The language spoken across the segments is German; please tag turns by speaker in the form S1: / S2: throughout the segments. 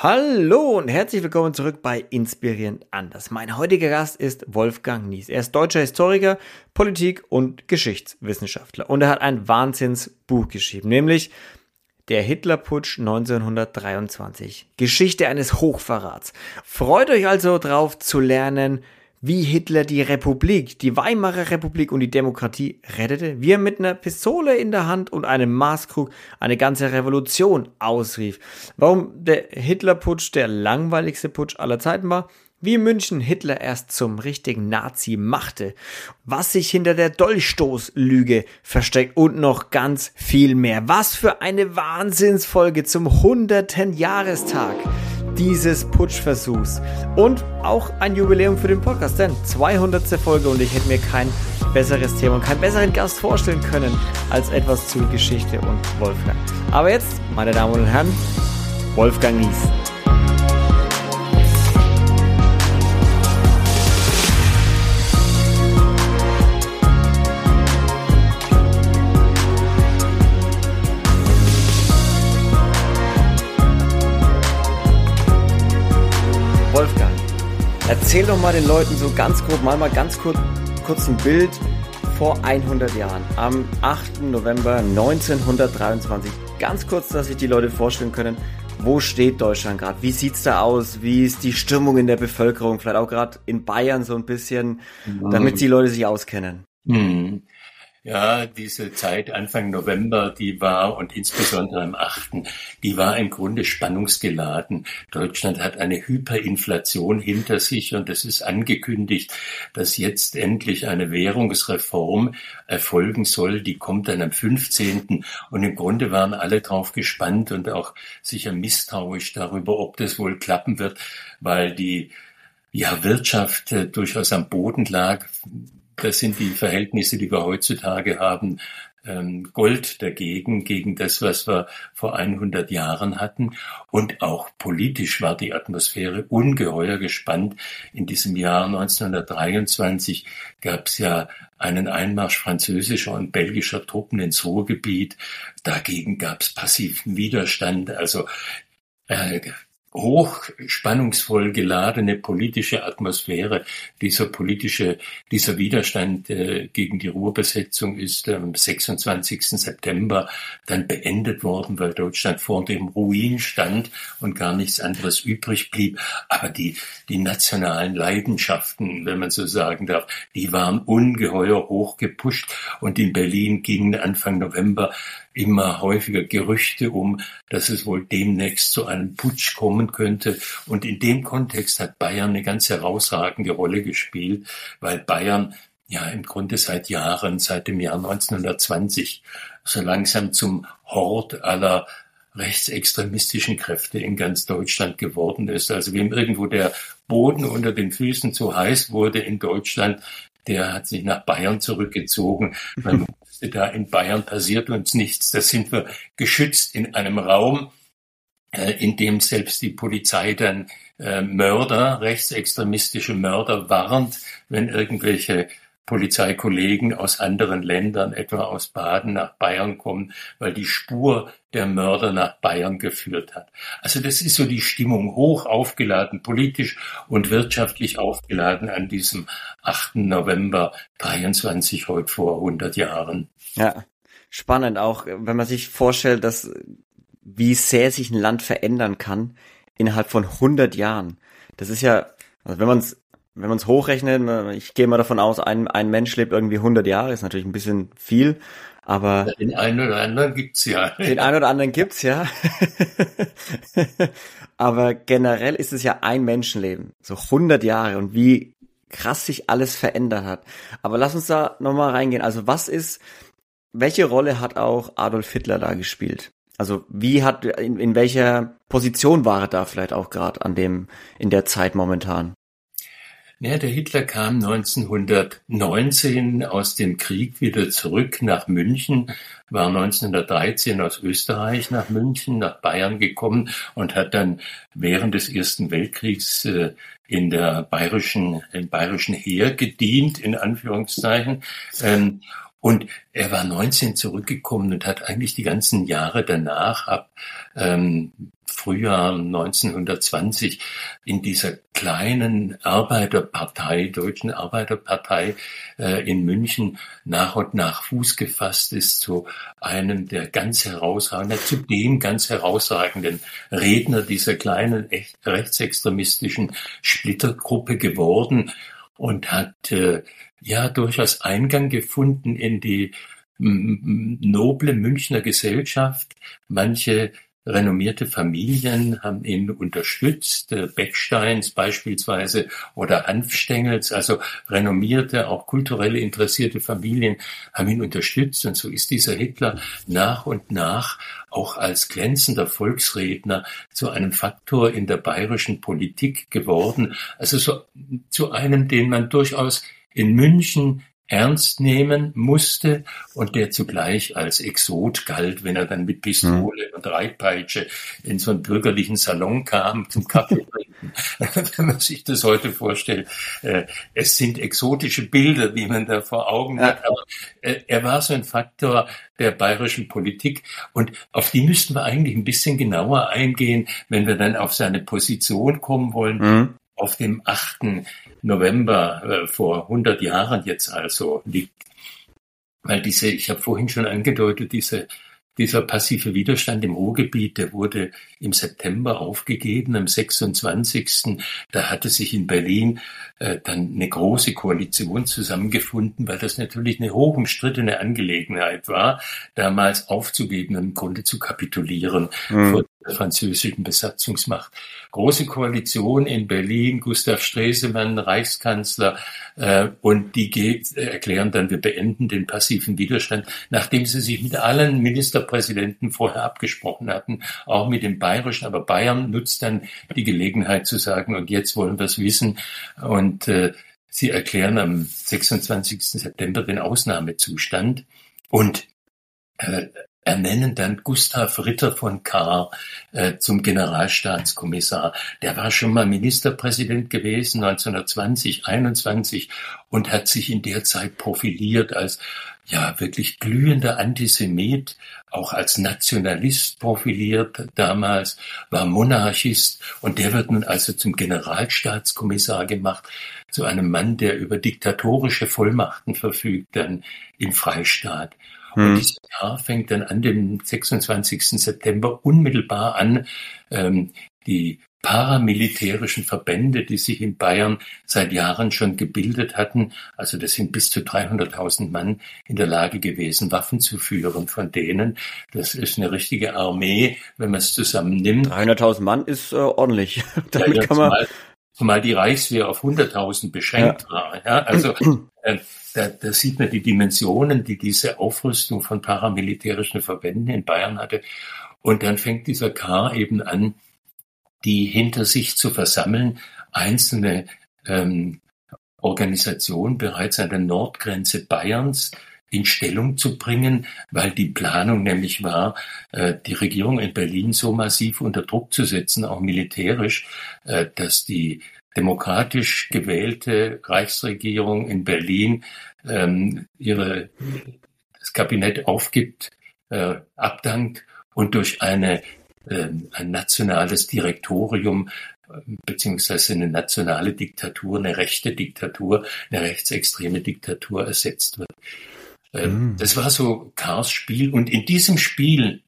S1: Hallo und herzlich willkommen zurück bei Inspirierend anders. Mein heutiger Gast ist Wolfgang Nies. Er ist deutscher Historiker, Politik- und Geschichtswissenschaftler und er hat ein Wahnsinnsbuch geschrieben, nämlich der Hitlerputsch 1923. Geschichte eines Hochverrats. Freut euch also drauf zu lernen, wie Hitler die Republik, die Weimarer Republik und die Demokratie rettete, wie er mit einer Pistole in der Hand und einem Maßkrug eine ganze Revolution ausrief, warum der Hitlerputsch der langweiligste Putsch aller Zeiten war, wie München Hitler erst zum richtigen Nazi machte, was sich hinter der Dolchstoßlüge versteckt und noch ganz viel mehr. Was für eine Wahnsinnsfolge zum hunderten Jahrestag dieses Putschversuchs. Und auch ein Jubiläum für den Podcast, denn 200. Folge und ich hätte mir kein besseres Thema und keinen besseren Gast vorstellen können als etwas zu Geschichte und Wolfgang. Aber jetzt, meine Damen und Herren, Wolfgang Nies. Erzähl doch mal den Leuten so ganz grob, mal mal ganz kurz, kurz ein Bild vor 100 Jahren, am 8. November 1923. Ganz kurz, dass sich die Leute vorstellen können, wo steht Deutschland gerade? Wie sieht's da aus? Wie ist die Stimmung in der Bevölkerung? Vielleicht auch gerade in Bayern so ein bisschen, damit die Leute sich auskennen.
S2: Mhm. Ja, diese Zeit Anfang November, die war und insbesondere am 8., die war im Grunde spannungsgeladen. Deutschland hat eine Hyperinflation hinter sich und es ist angekündigt, dass jetzt endlich eine Währungsreform erfolgen soll. Die kommt dann am 15. Und im Grunde waren alle drauf gespannt und auch sicher misstrauisch darüber, ob das wohl klappen wird, weil die ja, Wirtschaft äh, durchaus am Boden lag. Das sind die Verhältnisse, die wir heutzutage haben. Ähm, Gold dagegen, gegen das, was wir vor 100 Jahren hatten. Und auch politisch war die Atmosphäre ungeheuer gespannt. In diesem Jahr 1923 gab es ja einen Einmarsch französischer und belgischer Truppen ins Ruhrgebiet. Dagegen gab es passiven Widerstand. Also äh, hochspannungsvoll geladene politische Atmosphäre. Dieser politische, dieser Widerstand äh, gegen die Ruhrbesetzung ist am 26. September dann beendet worden, weil Deutschland vor dem Ruin stand und gar nichts anderes übrig blieb. Aber die, die nationalen Leidenschaften, wenn man so sagen darf, die waren ungeheuer hoch gepusht und in Berlin gingen Anfang November immer häufiger Gerüchte um, dass es wohl demnächst zu einem Putsch kommen könnte. Und in dem Kontext hat Bayern eine ganz herausragende Rolle gespielt, weil Bayern ja im Grunde seit Jahren, seit dem Jahr 1920, so langsam zum Hort aller rechtsextremistischen Kräfte in ganz Deutschland geworden ist. Also wem irgendwo der Boden unter den Füßen zu heiß wurde in Deutschland, der hat sich nach Bayern zurückgezogen. Man da in Bayern passiert uns nichts. Da sind wir geschützt in einem Raum, äh, in dem selbst die Polizei dann äh, Mörder, rechtsextremistische Mörder warnt, wenn irgendwelche Polizeikollegen aus anderen Ländern, etwa aus Baden, nach Bayern kommen, weil die Spur der Mörder nach Bayern geführt hat. Also das ist so die Stimmung hoch aufgeladen, politisch und wirtschaftlich aufgeladen an diesem 8. November 23, heute vor 100 Jahren.
S1: Ja, spannend auch, wenn man sich vorstellt, dass wie sehr sich ein Land verändern kann innerhalb von 100 Jahren. Das ist ja, also wenn man es wenn man es hochrechnet, ich gehe mal davon aus, ein, ein Mensch lebt irgendwie 100 Jahre, ist natürlich ein bisschen viel, aber...
S2: Den einen oder anderen gibt's ja.
S1: Den einen oder anderen gibt's ja. aber generell ist es ja ein Menschenleben, so 100 Jahre und wie krass sich alles verändert hat. Aber lass uns da nochmal reingehen. Also was ist, welche Rolle hat auch Adolf Hitler da gespielt? Also wie hat, in, in welcher Position war er da vielleicht auch gerade an dem, in der Zeit momentan?
S2: Der Hitler kam 1919 aus dem Krieg wieder zurück nach München, war 1913 aus Österreich nach München, nach Bayern gekommen und hat dann während des Ersten Weltkriegs äh, in der bayerischen, im bayerischen Heer gedient, in Anführungszeichen. Ähm, Und er war 19 zurückgekommen und hat eigentlich die ganzen Jahre danach, ab ähm, Frühjahr 1920, in dieser kleinen Arbeiterpartei, deutschen Arbeiterpartei äh, in München nach und nach Fuß gefasst ist zu einem der ganz herausragenden, zu dem ganz herausragenden Redner dieser kleinen rechtsextremistischen Splittergruppe geworden und hat äh, ja durchaus Eingang gefunden in die noble Münchner Gesellschaft. Manche renommierte Familien haben ihn unterstützt, äh, Becksteins beispielsweise oder Hanfstengels, also renommierte, auch kulturelle interessierte Familien haben ihn unterstützt und so ist dieser Hitler nach und nach auch als glänzender Volksredner zu einem Faktor in der bayerischen Politik geworden, also so zu einem, den man durchaus in München ernst nehmen musste und der zugleich als Exot galt, wenn er dann mit Pistole mhm. und Reitpeitsche in so einen bürgerlichen Salon kam zum Kaffee trinken. wenn man sich das heute vorstellt, äh, es sind exotische Bilder, die man da vor Augen hat, aber äh, er war so ein Faktor der bayerischen Politik und auf die müssten wir eigentlich ein bisschen genauer eingehen, wenn wir dann auf seine Position kommen wollen. Mhm auf dem 8. November äh, vor 100 Jahren jetzt also liegt. Weil diese, ich habe vorhin schon angedeutet, diese dieser passive Widerstand im Ruhrgebiet, der wurde im September aufgegeben, am 26. Da hatte sich in Berlin äh, dann eine große Koalition zusammengefunden, weil das natürlich eine hoch umstrittene Angelegenheit war, damals aufzugeben und im Grunde zu kapitulieren mhm. vor der französischen Besatzungsmacht. Große Koalition in Berlin, Gustav Stresemann, Reichskanzler, äh, und die geht, äh, erklären dann, wir beenden den passiven Widerstand, nachdem sie sich mit allen Ministerpräsidenten vorher abgesprochen hatten, auch mit dem Bayerischen. Aber Bayern nutzt dann die Gelegenheit zu sagen, und jetzt wollen wir es wissen. Und äh, sie erklären am 26. September den Ausnahmezustand. Und äh, ernennen dann Gustav Ritter von Kahr äh, zum Generalstaatskommissar. Der war schon mal Ministerpräsident gewesen 1920, 21 und hat sich in der Zeit profiliert als ja wirklich glühender Antisemit, auch als Nationalist profiliert damals, war Monarchist und der wird nun also zum Generalstaatskommissar gemacht, zu einem Mann, der über diktatorische Vollmachten verfügt dann im Freistaat. Und hm. dieses Jahr fängt dann an dem 26. September unmittelbar an, ähm, die paramilitärischen Verbände, die sich in Bayern seit Jahren schon gebildet hatten, also das sind bis zu 300.000 Mann in der Lage gewesen, Waffen zu führen von denen. Das ist eine richtige Armee, wenn man es zusammennimmt.
S1: 300.000 Mann ist äh, ordentlich. Damit ja,
S2: kann man zumal, die Reichswehr auf 100.000 beschränkt ja. war. Ja, also äh, da, da sieht man die Dimensionen, die diese Aufrüstung von paramilitärischen Verbänden in Bayern hatte. Und dann fängt dieser K eben an, die hinter sich zu versammeln, einzelne ähm, Organisationen bereits an der Nordgrenze Bayerns in Stellung zu bringen, weil die Planung nämlich war, äh, die Regierung in Berlin so massiv unter Druck zu setzen, auch militärisch, äh, dass die demokratisch gewählte Reichsregierung in Berlin ähm, ihre, das Kabinett aufgibt, äh, abdankt und durch eine, äh, ein nationales Direktorium beziehungsweise eine nationale Diktatur, eine rechte Diktatur, eine rechtsextreme Diktatur ersetzt wird. Äh, mm. Das war so Kars Spiel und in diesem Spiel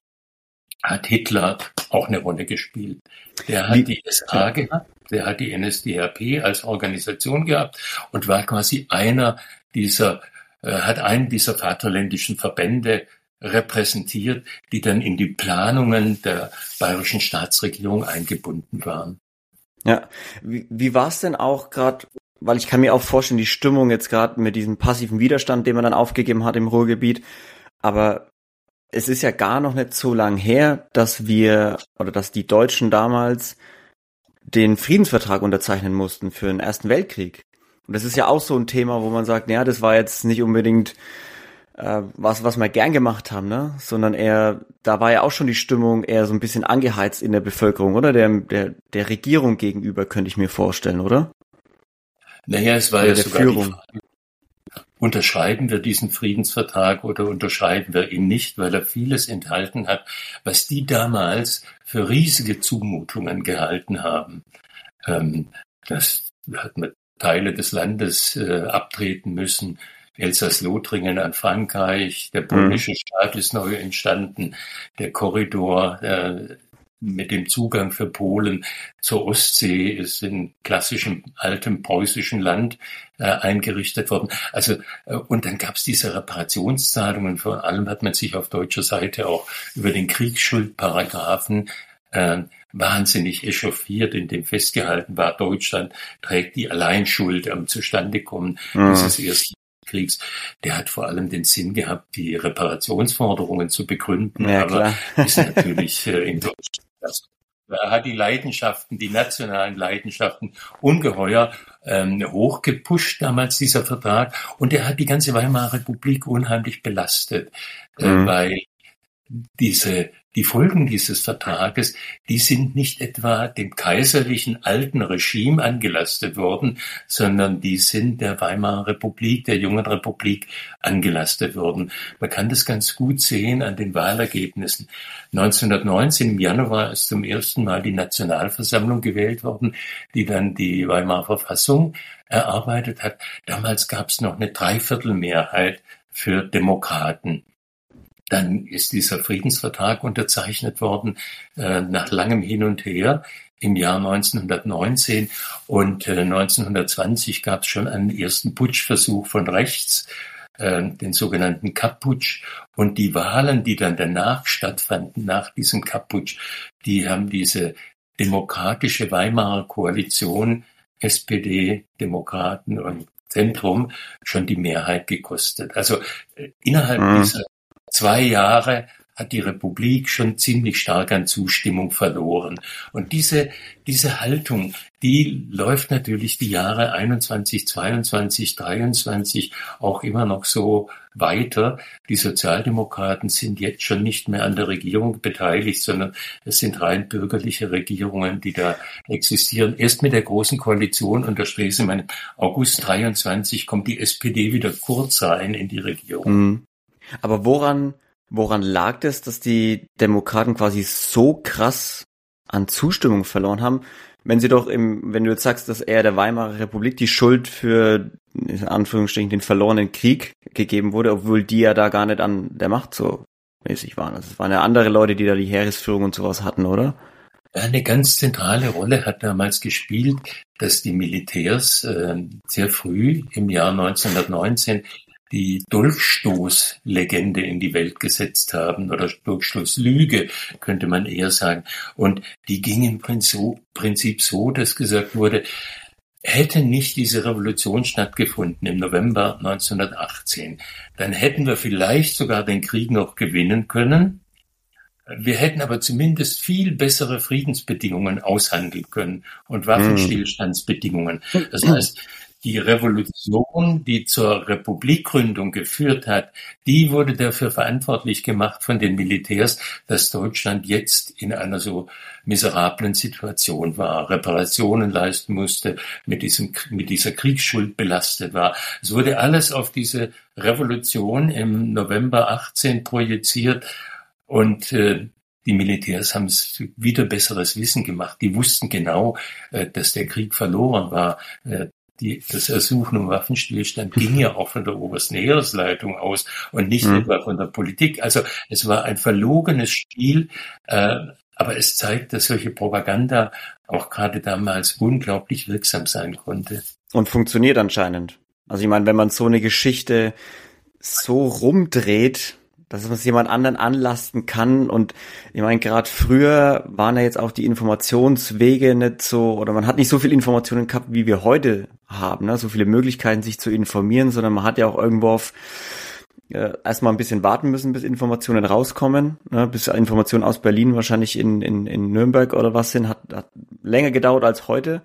S2: hat Hitler auch eine Rolle gespielt. Der hat Wie? die SA gehabt, der hat die NSDAP als Organisation gehabt und war quasi einer dieser, äh, hat einen dieser vaterländischen Verbände repräsentiert, die dann in die Planungen der bayerischen Staatsregierung eingebunden waren.
S1: Ja, wie, wie war es denn auch gerade, weil ich kann mir auch vorstellen, die Stimmung jetzt gerade mit diesem passiven Widerstand, den man dann aufgegeben hat im Ruhrgebiet, aber es ist ja gar noch nicht so lang her, dass wir oder dass die Deutschen damals den Friedensvertrag unterzeichnen mussten für den Ersten Weltkrieg. Und das ist ja auch so ein Thema, wo man sagt, naja, das war jetzt nicht unbedingt äh, was, was wir gern gemacht haben, ne? Sondern eher, da war ja auch schon die Stimmung eher so ein bisschen angeheizt in der Bevölkerung, oder? Der, der, der Regierung gegenüber, könnte ich mir vorstellen, oder?
S2: Naja, es war ja sogar Führung. Die Frage, unterschreiben wir diesen Friedensvertrag oder unterschreiben wir ihn nicht, weil er vieles enthalten hat, was die damals für riesige Zumutungen gehalten haben. Ähm, das hat man Teile des Landes äh, abtreten müssen. Elsass-Lothringen an Frankreich, der polnische mhm. Staat ist neu entstanden, der Korridor äh, mit dem Zugang für Polen zur Ostsee ist in klassischem altem preußischen Land äh, eingerichtet worden. Also äh, und dann gab es diese Reparationszahlungen. Vor allem hat man sich auf deutscher Seite auch über den Kriegsschuldparagraphen äh, wahnsinnig echauffiert, in dem festgehalten war, Deutschland trägt die Alleinschuld am Zustandekommen mhm. dieses ersten Kriegs, der hat vor allem den Sinn gehabt, die Reparationsforderungen zu begründen, ja, aber klar. ist natürlich äh, in Deutschland das er hat die Leidenschaften, die nationalen Leidenschaften ungeheuer ähm, hochgepusht damals dieser Vertrag und er hat die ganze Weimarer Republik unheimlich belastet, äh, mhm. weil diese die Folgen dieses Vertrages, die sind nicht etwa dem kaiserlichen alten Regime angelastet worden, sondern die sind der Weimarer Republik, der jungen Republik angelastet worden. Man kann das ganz gut sehen an den Wahlergebnissen. 1919 im Januar ist zum ersten Mal die Nationalversammlung gewählt worden, die dann die Weimarer Verfassung erarbeitet hat. Damals gab es noch eine Dreiviertelmehrheit für Demokraten. Dann ist dieser Friedensvertrag unterzeichnet worden äh, nach langem Hin und Her im Jahr 1919 und äh, 1920 gab es schon einen ersten Putschversuch von rechts, äh, den sogenannten Kapp-Putsch. Und die Wahlen, die dann danach stattfanden, nach diesem Kapp-Putsch, die haben diese demokratische Weimarer Koalition, SPD, Demokraten und Zentrum schon die Mehrheit gekostet. Also äh, innerhalb mhm. dieser zwei Jahre hat die Republik schon ziemlich stark an Zustimmung verloren. Und diese, diese Haltung, die läuft natürlich die Jahre 21, 22, 23 auch immer noch so weiter. Die Sozialdemokraten sind jetzt schon nicht mehr an der Regierung beteiligt, sondern es sind rein bürgerliche Regierungen, die da existieren. Erst mit der großen Koalition unter Stresemann August 23 kommt die SPD wieder kurz rein in die Regierung. Mhm.
S1: Aber woran, woran lag es, dass die Demokraten quasi so krass an Zustimmung verloren haben, wenn sie doch im, wenn du jetzt sagst, dass er der Weimarer Republik die Schuld für, in Anführungsstrichen, den verlorenen Krieg gegeben wurde, obwohl die ja da gar nicht an der Macht so mäßig waren. Also es waren ja andere Leute, die da die Heeresführung und sowas hatten, oder?
S2: Eine ganz zentrale Rolle hat damals gespielt, dass die Militärs äh, sehr früh im Jahr 1919 die Dolchstoßlegende in die Welt gesetzt haben oder Dolchstoßlüge, könnte man eher sagen. Und die ging im Prinzip so, dass gesagt wurde, hätte nicht diese Revolution stattgefunden im November 1918, dann hätten wir vielleicht sogar den Krieg noch gewinnen können. Wir hätten aber zumindest viel bessere Friedensbedingungen aushandeln können und Waffenstillstandsbedingungen. Das heißt, die Revolution, die zur Republikgründung geführt hat, die wurde dafür verantwortlich gemacht von den Militärs, dass Deutschland jetzt in einer so miserablen Situation war, Reparationen leisten musste, mit diesem, mit dieser Kriegsschuld belastet war. Es wurde alles auf diese Revolution im November 18 projiziert und äh, die Militärs haben es wieder besseres Wissen gemacht. Die wussten genau, äh, dass der Krieg verloren war. Die, das Ersuchen um Waffenstillstand ging ja auch von der obersten Heeresleitung aus und nicht mhm. etwa von der Politik. Also es war ein verlogenes Spiel, äh, aber es zeigt, dass solche Propaganda auch gerade damals unglaublich wirksam sein konnte.
S1: Und funktioniert anscheinend. Also ich meine, wenn man so eine Geschichte so rumdreht, dass man es jemand anderen anlasten kann. Und ich meine, gerade früher waren ja jetzt auch die Informationswege nicht so, oder man hat nicht so viel Informationen gehabt, wie wir heute haben, ne? so viele Möglichkeiten, sich zu informieren, sondern man hat ja auch irgendwo auf äh, erstmal ein bisschen warten müssen, bis Informationen rauskommen, ne? bis Informationen aus Berlin wahrscheinlich in, in, in Nürnberg oder was sind, hat, hat länger gedauert als heute.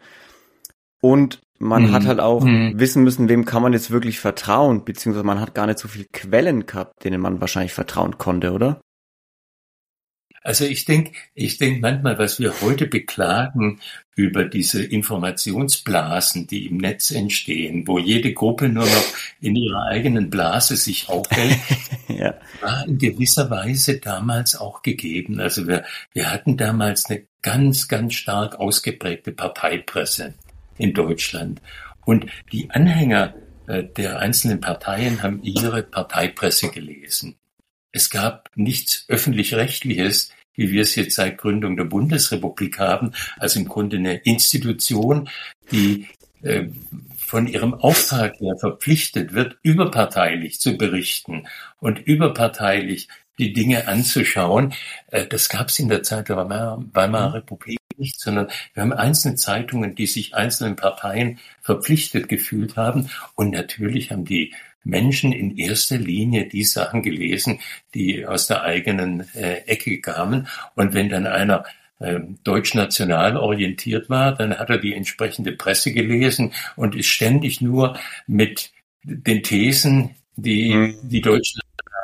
S1: Und man mhm. hat halt auch mhm. wissen müssen, wem kann man jetzt wirklich vertrauen, beziehungsweise man hat gar nicht so viele Quellen gehabt, denen man wahrscheinlich vertrauen konnte, oder?
S2: Also ich denke, ich denke manchmal, was wir heute beklagen über diese Informationsblasen, die im Netz entstehen, wo jede Gruppe nur noch in ihrer eigenen Blase sich aufhält, ja. war in gewisser Weise damals auch gegeben. Also wir, wir hatten damals eine ganz, ganz stark ausgeprägte Parteipresse in Deutschland. Und die Anhänger äh, der einzelnen Parteien haben ihre Parteipresse gelesen. Es gab nichts öffentlich-rechtliches, wie wir es jetzt seit Gründung der Bundesrepublik haben, also im Grunde eine Institution, die äh, von ihrem Auftrag her verpflichtet wird, überparteilich zu berichten und überparteilich die Dinge anzuschauen. Äh, das gab es in der Zeit der Weimarer, Weimarer mhm. Republik nicht, sondern wir haben einzelne Zeitungen, die sich einzelnen Parteien verpflichtet gefühlt haben. Und natürlich haben die Menschen in erster Linie die Sachen gelesen, die aus der eigenen äh, Ecke kamen. Und wenn dann einer äh, deutsch-national orientiert war, dann hat er die entsprechende Presse gelesen und ist ständig nur mit den Thesen, die hm. die Deutschen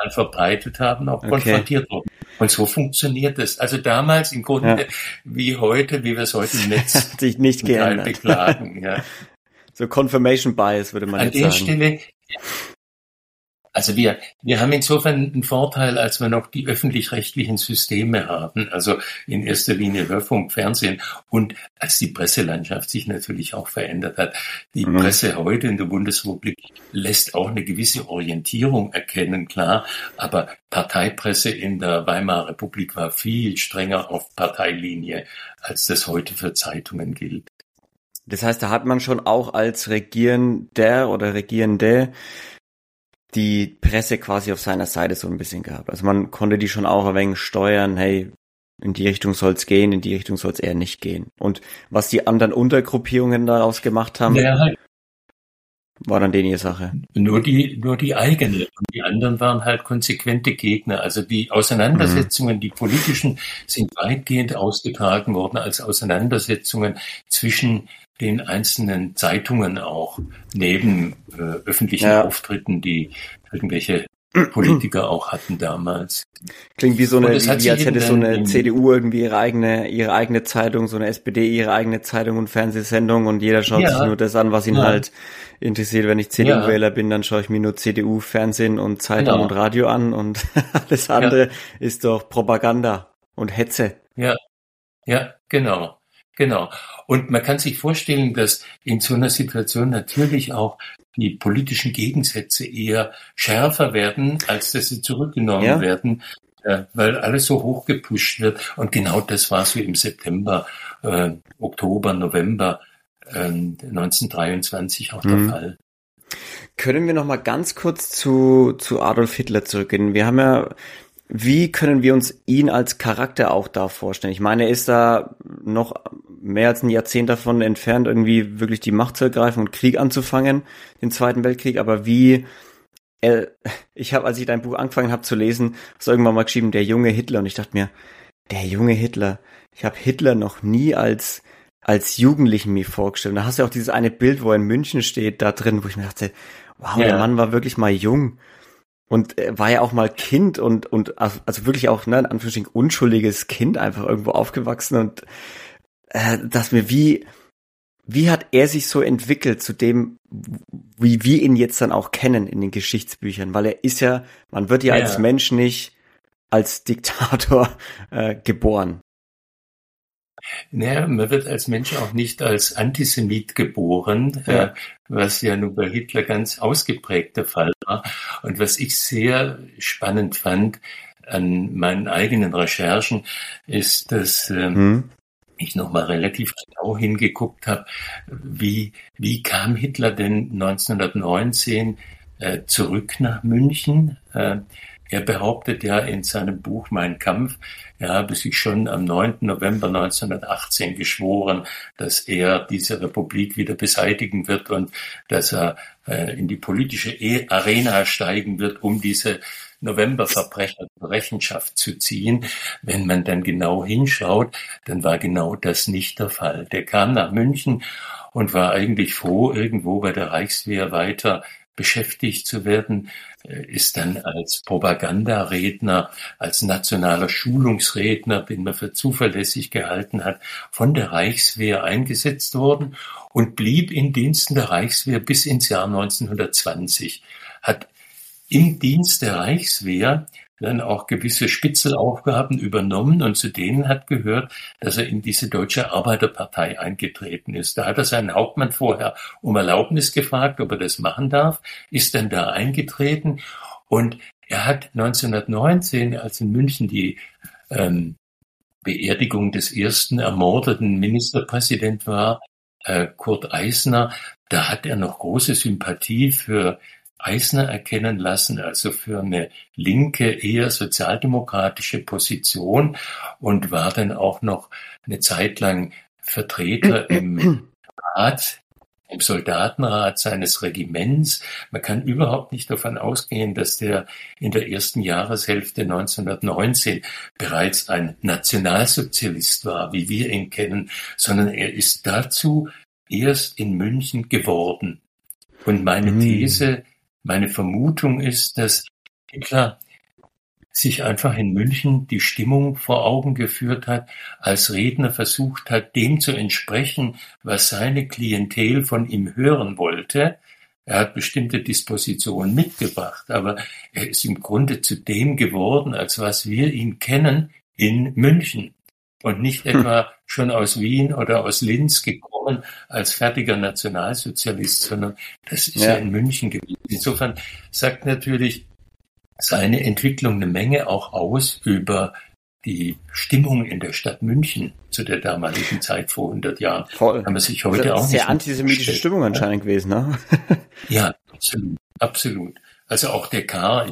S2: verbreitet haben, auch okay. konfrontiert worden. Und so funktioniert es. Also damals im Grunde ja. wie heute, wie wir es heute im Netz
S1: Hat sich nicht geändert. beklagen. Ja. So Confirmation Bias würde man
S2: An
S1: jetzt sagen. An
S2: der Stelle also wir, wir haben insofern einen Vorteil, als wir noch die öffentlich-rechtlichen Systeme haben, also in erster Linie Hörfunk, Fernsehen und als die Presselandschaft sich natürlich auch verändert hat. Die mhm. Presse heute in der Bundesrepublik lässt auch eine gewisse Orientierung erkennen, klar, aber Parteipresse in der Weimarer Republik war viel strenger auf Parteilinie, als das heute für Zeitungen gilt.
S1: Das heißt, da hat man schon auch als Regierender oder Regierende die Presse quasi auf seiner Seite so ein bisschen gehabt. Also man konnte die schon auch ein wenig steuern, hey, in die Richtung soll's gehen, in die Richtung soll's eher nicht gehen. Und was die anderen Untergruppierungen daraus gemacht haben, ja, halt war dann denen ihre Sache.
S2: Nur die, nur die eigene. Und die anderen waren halt konsequente Gegner. Also die Auseinandersetzungen, mhm. die politischen, sind weitgehend ausgetragen worden als Auseinandersetzungen zwischen den einzelnen Zeitungen auch neben äh, öffentlichen ja. Auftritten, die irgendwelche Politiker auch hatten damals.
S1: Klingt wie so eine, wie, wie als hätte so eine CDU irgendwie ihre eigene, ihre eigene Zeitung, so eine SPD ihre eigene Zeitung und Fernsehsendung und jeder schaut ja, sich nur das an, was ihn ja. halt interessiert. Wenn ich CDU-Wähler ja. bin, dann schaue ich mir nur CDU, Fernsehen und Zeitung genau. und Radio an und alles andere ist doch Propaganda und Hetze.
S2: Ja, ja, genau. Genau. Und man kann sich vorstellen, dass in so einer Situation natürlich auch die politischen Gegensätze eher schärfer werden, als dass sie zurückgenommen ja. werden, äh, weil alles so hoch gepusht wird. Und genau das war so im September, äh, Oktober, November äh, 1923 auch mhm. der Fall.
S1: Können wir noch mal ganz kurz zu, zu Adolf Hitler zurückgehen? Wir haben ja wie können wir uns ihn als Charakter auch da vorstellen? Ich meine, er ist da noch mehr als ein Jahrzehnt davon entfernt, irgendwie wirklich die Macht zu ergreifen und Krieg anzufangen, den Zweiten Weltkrieg. Aber wie, er, ich habe, als ich dein Buch angefangen habe zu lesen, hast du irgendwann mal geschrieben, der junge Hitler. Und ich dachte mir, der junge Hitler. Ich habe Hitler noch nie als als Jugendlichen mir vorgestellt. Und da hast du auch dieses eine Bild, wo er in München steht, da drin, wo ich mir dachte, wow, ja. der Mann war wirklich mal jung und war ja auch mal Kind und und also wirklich auch ne, in Anführungsstrichen unschuldiges Kind einfach irgendwo aufgewachsen und äh, dass mir wie wie hat er sich so entwickelt zu dem, wie wir ihn jetzt dann auch kennen in den Geschichtsbüchern? Weil er ist ja, man wird ja, ja. als Mensch nicht als Diktator äh, geboren.
S2: Naja, man wird als Mensch auch nicht als Antisemit geboren, ja. äh, was ja nun bei Hitler ganz ausgeprägt der Fall war. Und was ich sehr spannend fand an meinen eigenen Recherchen, ist, dass ähm, hm. ich nochmal relativ genau hingeguckt habe, wie, wie kam Hitler denn 1919 äh, zurück nach München? Äh, er behauptet ja in seinem Buch Mein Kampf, er habe sich schon am 9. November 1918 geschworen, dass er diese Republik wieder beseitigen wird und dass er äh, in die politische e Arena steigen wird, um diese Novemberverbrecher zur Rechenschaft zu ziehen. Wenn man dann genau hinschaut, dann war genau das nicht der Fall. Der kam nach München und war eigentlich froh, irgendwo bei der Reichswehr weiter beschäftigt zu werden, äh, ist dann als Propagandaredner, als nationaler Schulungsredner, den man für zuverlässig gehalten hat, von der Reichswehr eingesetzt worden und blieb in Diensten der Reichswehr bis ins Jahr 1920, hat im Dienst der Reichswehr dann auch gewisse Spitzelaufgaben übernommen und zu denen hat gehört, dass er in diese Deutsche Arbeiterpartei eingetreten ist. Da hat er seinen Hauptmann vorher um Erlaubnis gefragt, ob er das machen darf, ist dann da eingetreten und er hat 1919, als in München die ähm, Beerdigung des ersten ermordeten Ministerpräsident war, äh, Kurt Eisner, da hat er noch große Sympathie für Eisner erkennen lassen, also für eine linke, eher sozialdemokratische Position und war dann auch noch eine Zeit lang Vertreter im Rat, im Soldatenrat seines Regiments. Man kann überhaupt nicht davon ausgehen, dass der in der ersten Jahreshälfte 1919 bereits ein Nationalsozialist war, wie wir ihn kennen, sondern er ist dazu erst in München geworden. Und meine hm. These meine Vermutung ist, dass Hitler sich einfach in München die Stimmung vor Augen geführt hat, als Redner versucht hat, dem zu entsprechen, was seine Klientel von ihm hören wollte. Er hat bestimmte Dispositionen mitgebracht, aber er ist im Grunde zu dem geworden, als was wir ihn kennen in München und nicht hm. etwa schon aus Wien oder aus Linz gekommen als fertiger Nationalsozialist, sondern das ist ja, ja in München gewesen. Insofern sagt natürlich seine Entwicklung eine Menge auch aus über die Stimmung in der Stadt München zu der damaligen Zeit vor 100 Jahren.
S1: Voll. Kann man sich heute das auch sehr antisemitische Stimmung anscheinend gewesen, ne?
S2: ja, absolut, absolut. Also auch der K.,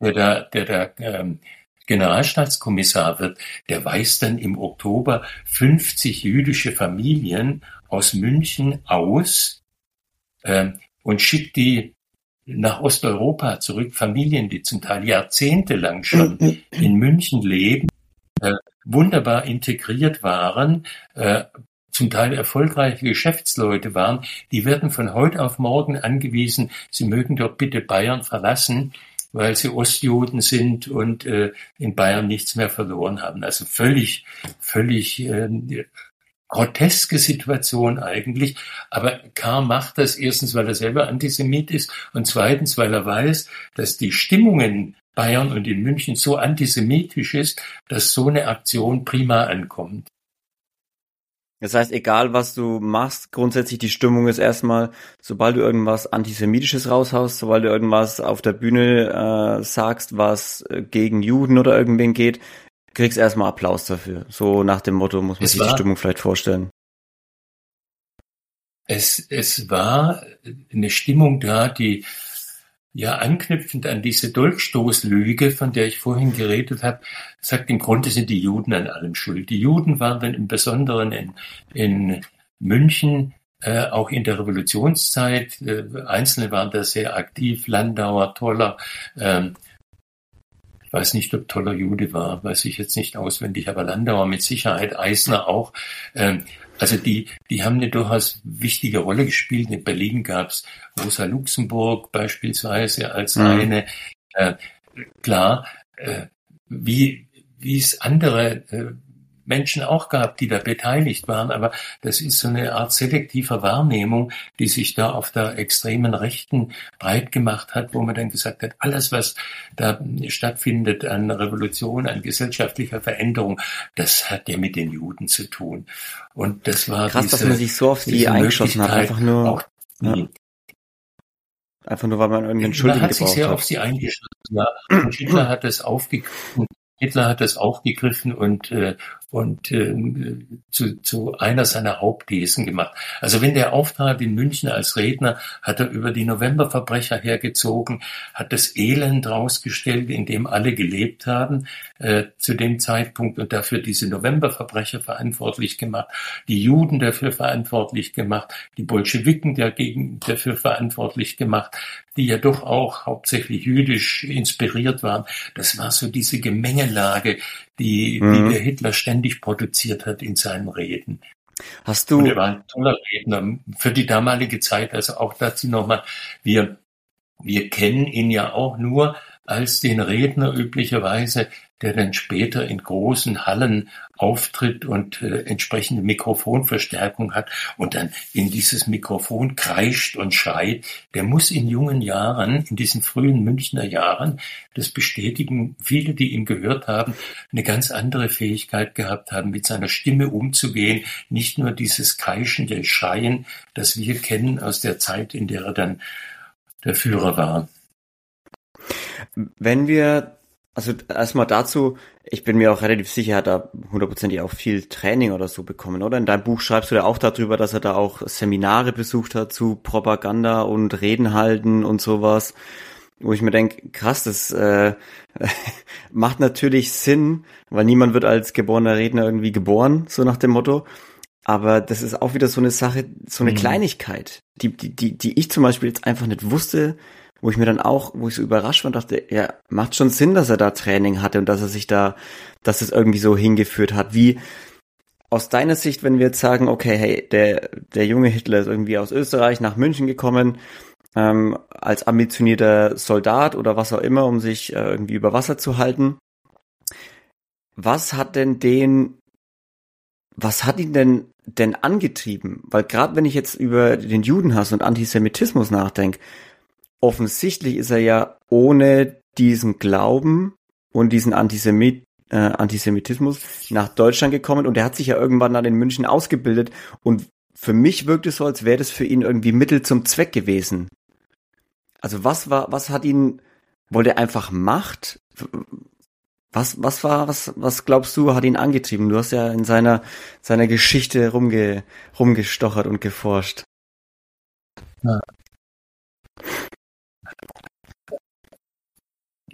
S2: der da, der da ähm, Generalstaatskommissar wird, der weist dann im Oktober 50 jüdische Familien aus München aus äh, und schickt die nach Osteuropa zurück, Familien, die zum Teil jahrzehntelang schon in München leben, äh, wunderbar integriert waren, äh, zum Teil erfolgreiche Geschäftsleute waren, die werden von heute auf morgen angewiesen, sie mögen doch bitte Bayern verlassen weil sie Ostjuden sind und äh, in Bayern nichts mehr verloren haben. Also völlig, völlig äh, groteske Situation eigentlich. Aber Karl macht das erstens, weil er selber Antisemit ist und zweitens, weil er weiß, dass die Stimmungen Bayern und in München so antisemitisch ist, dass so eine Aktion prima ankommt.
S1: Das heißt, egal was du machst, grundsätzlich die Stimmung ist erstmal, sobald du irgendwas Antisemitisches raushaust, sobald du irgendwas auf der Bühne äh, sagst, was äh, gegen Juden oder irgendwen geht, kriegst erstmal Applaus dafür. So nach dem Motto muss man es sich war, die Stimmung vielleicht vorstellen.
S2: Es, es war eine Stimmung da, die ja, anknüpfend an diese Dolchstoßlüge, von der ich vorhin geredet habe, sagt im Grunde sind die Juden an allem schuld. Die Juden waren dann im Besonderen in, in München, äh, auch in der Revolutionszeit. Äh, Einzelne waren da sehr aktiv, Landauer, Toller. Ähm, ich weiß nicht, ob Toller Jude war, weiß ich jetzt nicht auswendig, aber Landauer mit Sicherheit, Eisner auch. Ähm, also die, die haben eine durchaus wichtige Rolle gespielt. In Berlin gab's Rosa Luxemburg beispielsweise als mhm. eine. Äh, klar, äh, wie wie es andere äh, Menschen auch gab, die da beteiligt waren, aber das ist so eine Art selektiver Wahrnehmung, die sich da auf der extremen Rechten breit gemacht hat, wo man dann gesagt hat, alles, was da stattfindet an Revolution, an gesellschaftlicher Veränderung, das hat ja mit den Juden zu tun. Und das war
S1: krass, diese, dass man sich so auf die eingeschossen hat, einfach nur. Auch ja. Einfach nur, weil man irgendeinen Schuldigen
S2: gebraucht hat. Man hat sich sehr auf sie eingeschossen, ja. Und Hitler hat das aufgegriffen Hitler hat es aufgegriffen und, äh, und äh, zu, zu einer seiner Hauptthesen gemacht. Also wenn der auftrat in München als Redner, hat er über die Novemberverbrecher hergezogen, hat das Elend rausgestellt, in dem alle gelebt haben äh, zu dem Zeitpunkt und dafür diese Novemberverbrecher verantwortlich gemacht, die Juden dafür verantwortlich gemacht, die Bolschewiken dagegen dafür verantwortlich gemacht, die ja doch auch hauptsächlich jüdisch inspiriert waren. Das war so diese Gemengelage, die, mhm. die der Hitler ständig produziert hat in seinen Reden.
S1: Hast du?
S2: Und er war ein toller Redner für die damalige Zeit. Also auch dazu nochmal, wir wir kennen ihn ja auch nur als den Redner üblicherweise, der dann später in großen Hallen auftritt und äh, entsprechende Mikrofonverstärkung hat und dann in dieses Mikrofon kreischt und schreit, der muss in jungen Jahren, in diesen frühen Münchner Jahren, das bestätigen viele, die ihn gehört haben, eine ganz andere Fähigkeit gehabt haben, mit seiner Stimme umzugehen, nicht nur dieses kreischende Schreien, das wir kennen aus der Zeit, in der er dann der Führer war.
S1: Wenn wir, also erstmal dazu, ich bin mir auch relativ sicher, hat er hundertprozentig auch viel Training oder so bekommen, oder? In deinem Buch schreibst du ja auch darüber, dass er da auch Seminare besucht hat zu Propaganda und Reden halten und sowas. Wo ich mir denke, krass, das äh, macht natürlich Sinn, weil niemand wird als geborener Redner irgendwie geboren, so nach dem Motto. Aber das ist auch wieder so eine Sache, so eine mhm. Kleinigkeit, die, die, die, die ich zum Beispiel jetzt einfach nicht wusste, wo ich mir dann auch, wo ich so überrascht war und dachte, ja, macht schon Sinn, dass er da Training hatte und dass er sich da, dass es irgendwie so hingeführt hat. Wie aus deiner Sicht, wenn wir jetzt sagen, okay, hey, der, der junge Hitler ist irgendwie aus Österreich nach München gekommen, ähm, als ambitionierter Soldat oder was auch immer, um sich äh, irgendwie über Wasser zu halten. Was hat denn den, was hat ihn denn denn angetrieben? Weil gerade wenn ich jetzt über den Judenhass und Antisemitismus nachdenke, offensichtlich ist er ja ohne diesen Glauben und diesen Antisemit, äh, Antisemitismus nach Deutschland gekommen und er hat sich ja irgendwann dann in München ausgebildet und für mich wirkt es so, als wäre das für ihn irgendwie Mittel zum Zweck gewesen. Also was war, was hat ihn, wollte er einfach Macht? Was, was war, was, was glaubst du, hat ihn angetrieben? Du hast ja in seiner, seiner Geschichte rumge, rumgestochert und geforscht.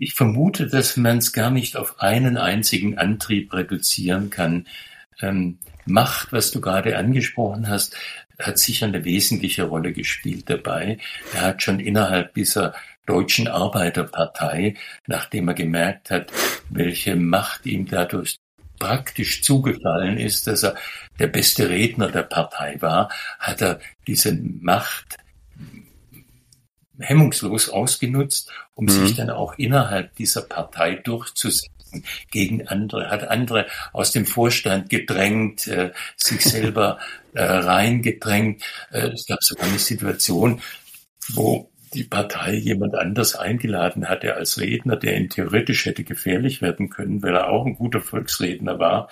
S2: Ich vermute, dass man es gar nicht auf einen einzigen Antrieb reduzieren kann. Ähm, Macht, was du gerade angesprochen hast, hat sicher eine wesentliche Rolle gespielt dabei. Er hat schon innerhalb dieser Deutschen Arbeiterpartei, nachdem er gemerkt hat, welche Macht ihm dadurch praktisch zugefallen ist, dass er der beste Redner der Partei war, hat er diese Macht hemmungslos ausgenutzt, um mhm. sich dann auch innerhalb dieser Partei durchzusetzen gegen andere, hat andere aus dem Vorstand gedrängt, äh, sich selber äh, reingedrängt. Äh, es gab sogar eine Situation, wo die Partei jemand anders eingeladen hatte als Redner, der ihm theoretisch hätte gefährlich werden können, weil er auch ein guter Volksredner war.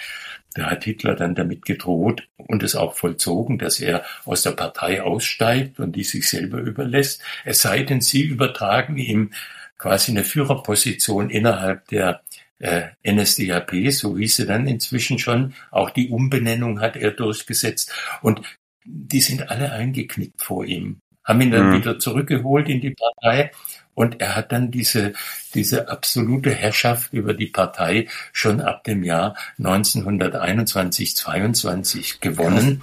S2: Da hat Hitler dann damit gedroht und es auch vollzogen, dass er aus der Partei aussteigt und die sich selber überlässt. Es sei denn, sie übertragen ihm quasi eine Führerposition innerhalb der äh, NSDAP, so hieß sie dann inzwischen schon. Auch die Umbenennung hat er durchgesetzt. Und die sind alle eingeknickt vor ihm haben ihn dann mhm. wieder zurückgeholt in die Partei und er hat dann diese, diese absolute Herrschaft über die Partei schon ab dem Jahr 1921, 22 gewonnen,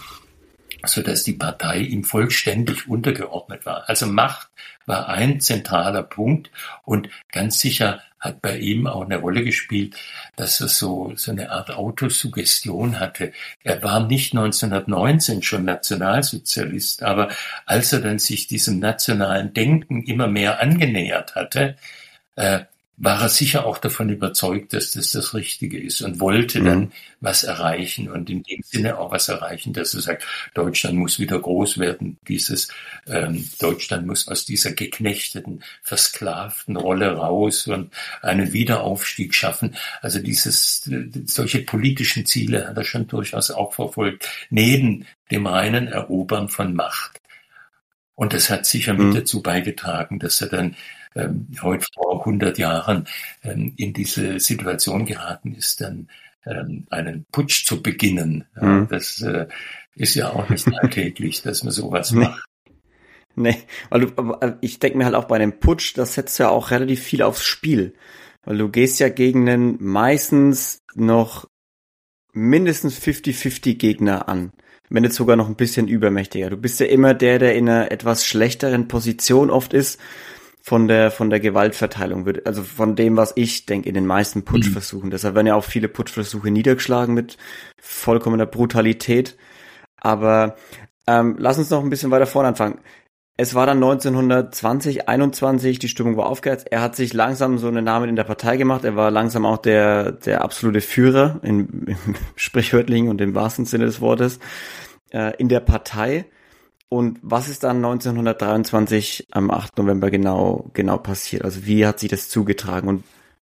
S2: so dass die Partei ihm vollständig untergeordnet war. Also Macht war ein zentraler Punkt und ganz sicher hat bei ihm auch eine Rolle gespielt, dass er so, so eine Art Autosuggestion hatte. Er war nicht 1919 schon Nationalsozialist, aber als er dann sich diesem nationalen Denken immer mehr angenähert hatte, äh, war er sicher auch davon überzeugt, dass das das Richtige ist und wollte dann mhm. was erreichen und in dem Sinne auch was erreichen, dass er sagt, Deutschland muss wieder groß werden, dieses ähm, Deutschland muss aus dieser geknechteten, versklavten Rolle raus und einen Wiederaufstieg schaffen. Also dieses solche politischen Ziele hat er schon durchaus auch verfolgt, neben dem reinen Erobern von Macht. Und das hat sicher mit mhm. dazu beigetragen, dass er dann ähm, heute vor 100 Jahren ähm, in diese Situation geraten ist, dann ähm, einen Putsch zu beginnen. Mhm. Das äh, ist ja auch nicht alltäglich, dass man sowas nee. macht.
S1: Nee, weil du, äh, ich denke mir halt auch bei einem Putsch, das setzt ja auch relativ viel aufs Spiel. Weil du gehst ja gegen einen meistens noch mindestens 50-50 Gegner an. Wenn nicht sogar noch ein bisschen übermächtiger. Du bist ja immer der, der in einer etwas schlechteren Position oft ist von der von der Gewaltverteilung wird, also von dem, was ich denke, in den meisten Putschversuchen. Mhm. Deshalb werden ja auch viele Putschversuche niedergeschlagen mit vollkommener Brutalität. Aber ähm, lass uns noch ein bisschen weiter vorne anfangen. es war dann 1920, 21, die Stimmung war aufgeheizt. Er hat sich langsam so einen Namen in der Partei gemacht. Er war langsam auch der, der absolute Führer, im, im sprichwörtlichen und im wahrsten Sinne des Wortes, äh, in der Partei. Und was ist dann 1923 am 8. November genau, genau passiert? Also wie hat sich das zugetragen? Und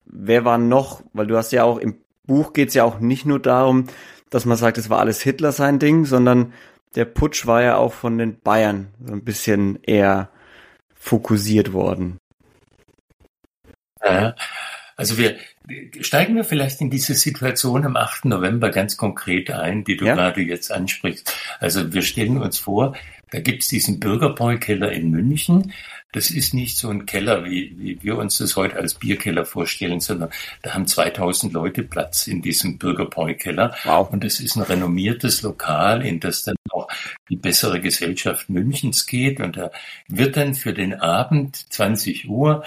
S1: wer war noch, weil du hast ja auch im Buch geht es ja auch nicht nur darum, dass man sagt, es war alles Hitler sein Ding, sondern der Putsch war ja auch von den Bayern so ein bisschen eher fokussiert worden.
S2: Ja, also wir steigen wir vielleicht in diese Situation am 8. November ganz konkret ein, die du ja? gerade jetzt ansprichst. Also wir stellen uns vor, da gibt's diesen Bürgerbräukeller in München. Das ist nicht so ein Keller, wie, wie wir uns das heute als Bierkeller vorstellen, sondern da haben 2000 Leute Platz in diesem Bürgerbräukeller. Wow. Und das ist ein renommiertes Lokal, in das dann auch die bessere Gesellschaft Münchens geht. Und da wird dann für den Abend 20 Uhr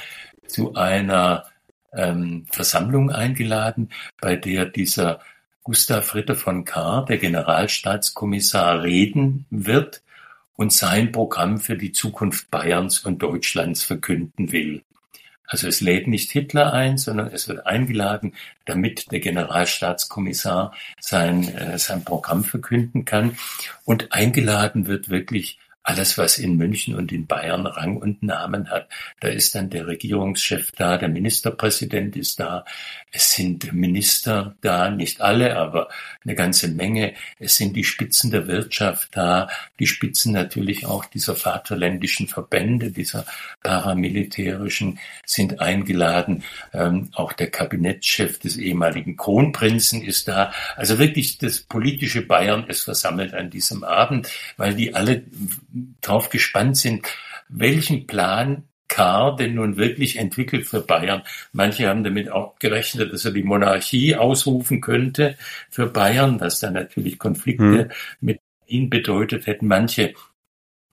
S2: zu einer ähm, Versammlung eingeladen, bei der dieser Gustav Ritter von Kahr, der Generalstaatskommissar, reden wird und sein Programm für die Zukunft Bayerns und Deutschlands verkünden will. Also es lädt nicht Hitler ein, sondern es wird eingeladen, damit der Generalstaatskommissar sein, äh, sein Programm verkünden kann. Und eingeladen wird wirklich alles, was in München und in Bayern Rang und Namen hat. Da ist dann der Regierungschef da, der Ministerpräsident ist da, es sind Minister da, nicht alle, aber eine ganze Menge. Es sind die Spitzen der Wirtschaft da, die Spitzen natürlich auch dieser vaterländischen Verbände, dieser paramilitärischen sind eingeladen. Ähm, auch der Kabinettschef des ehemaligen Kronprinzen ist da. Also wirklich das politische Bayern ist versammelt an diesem Abend, weil die alle drauf gespannt sind, welchen Plan K. denn nun wirklich entwickelt für Bayern. Manche haben damit auch gerechnet, dass er die Monarchie ausrufen könnte für Bayern, was dann natürlich Konflikte hm. mit ihm bedeutet hätten. Manche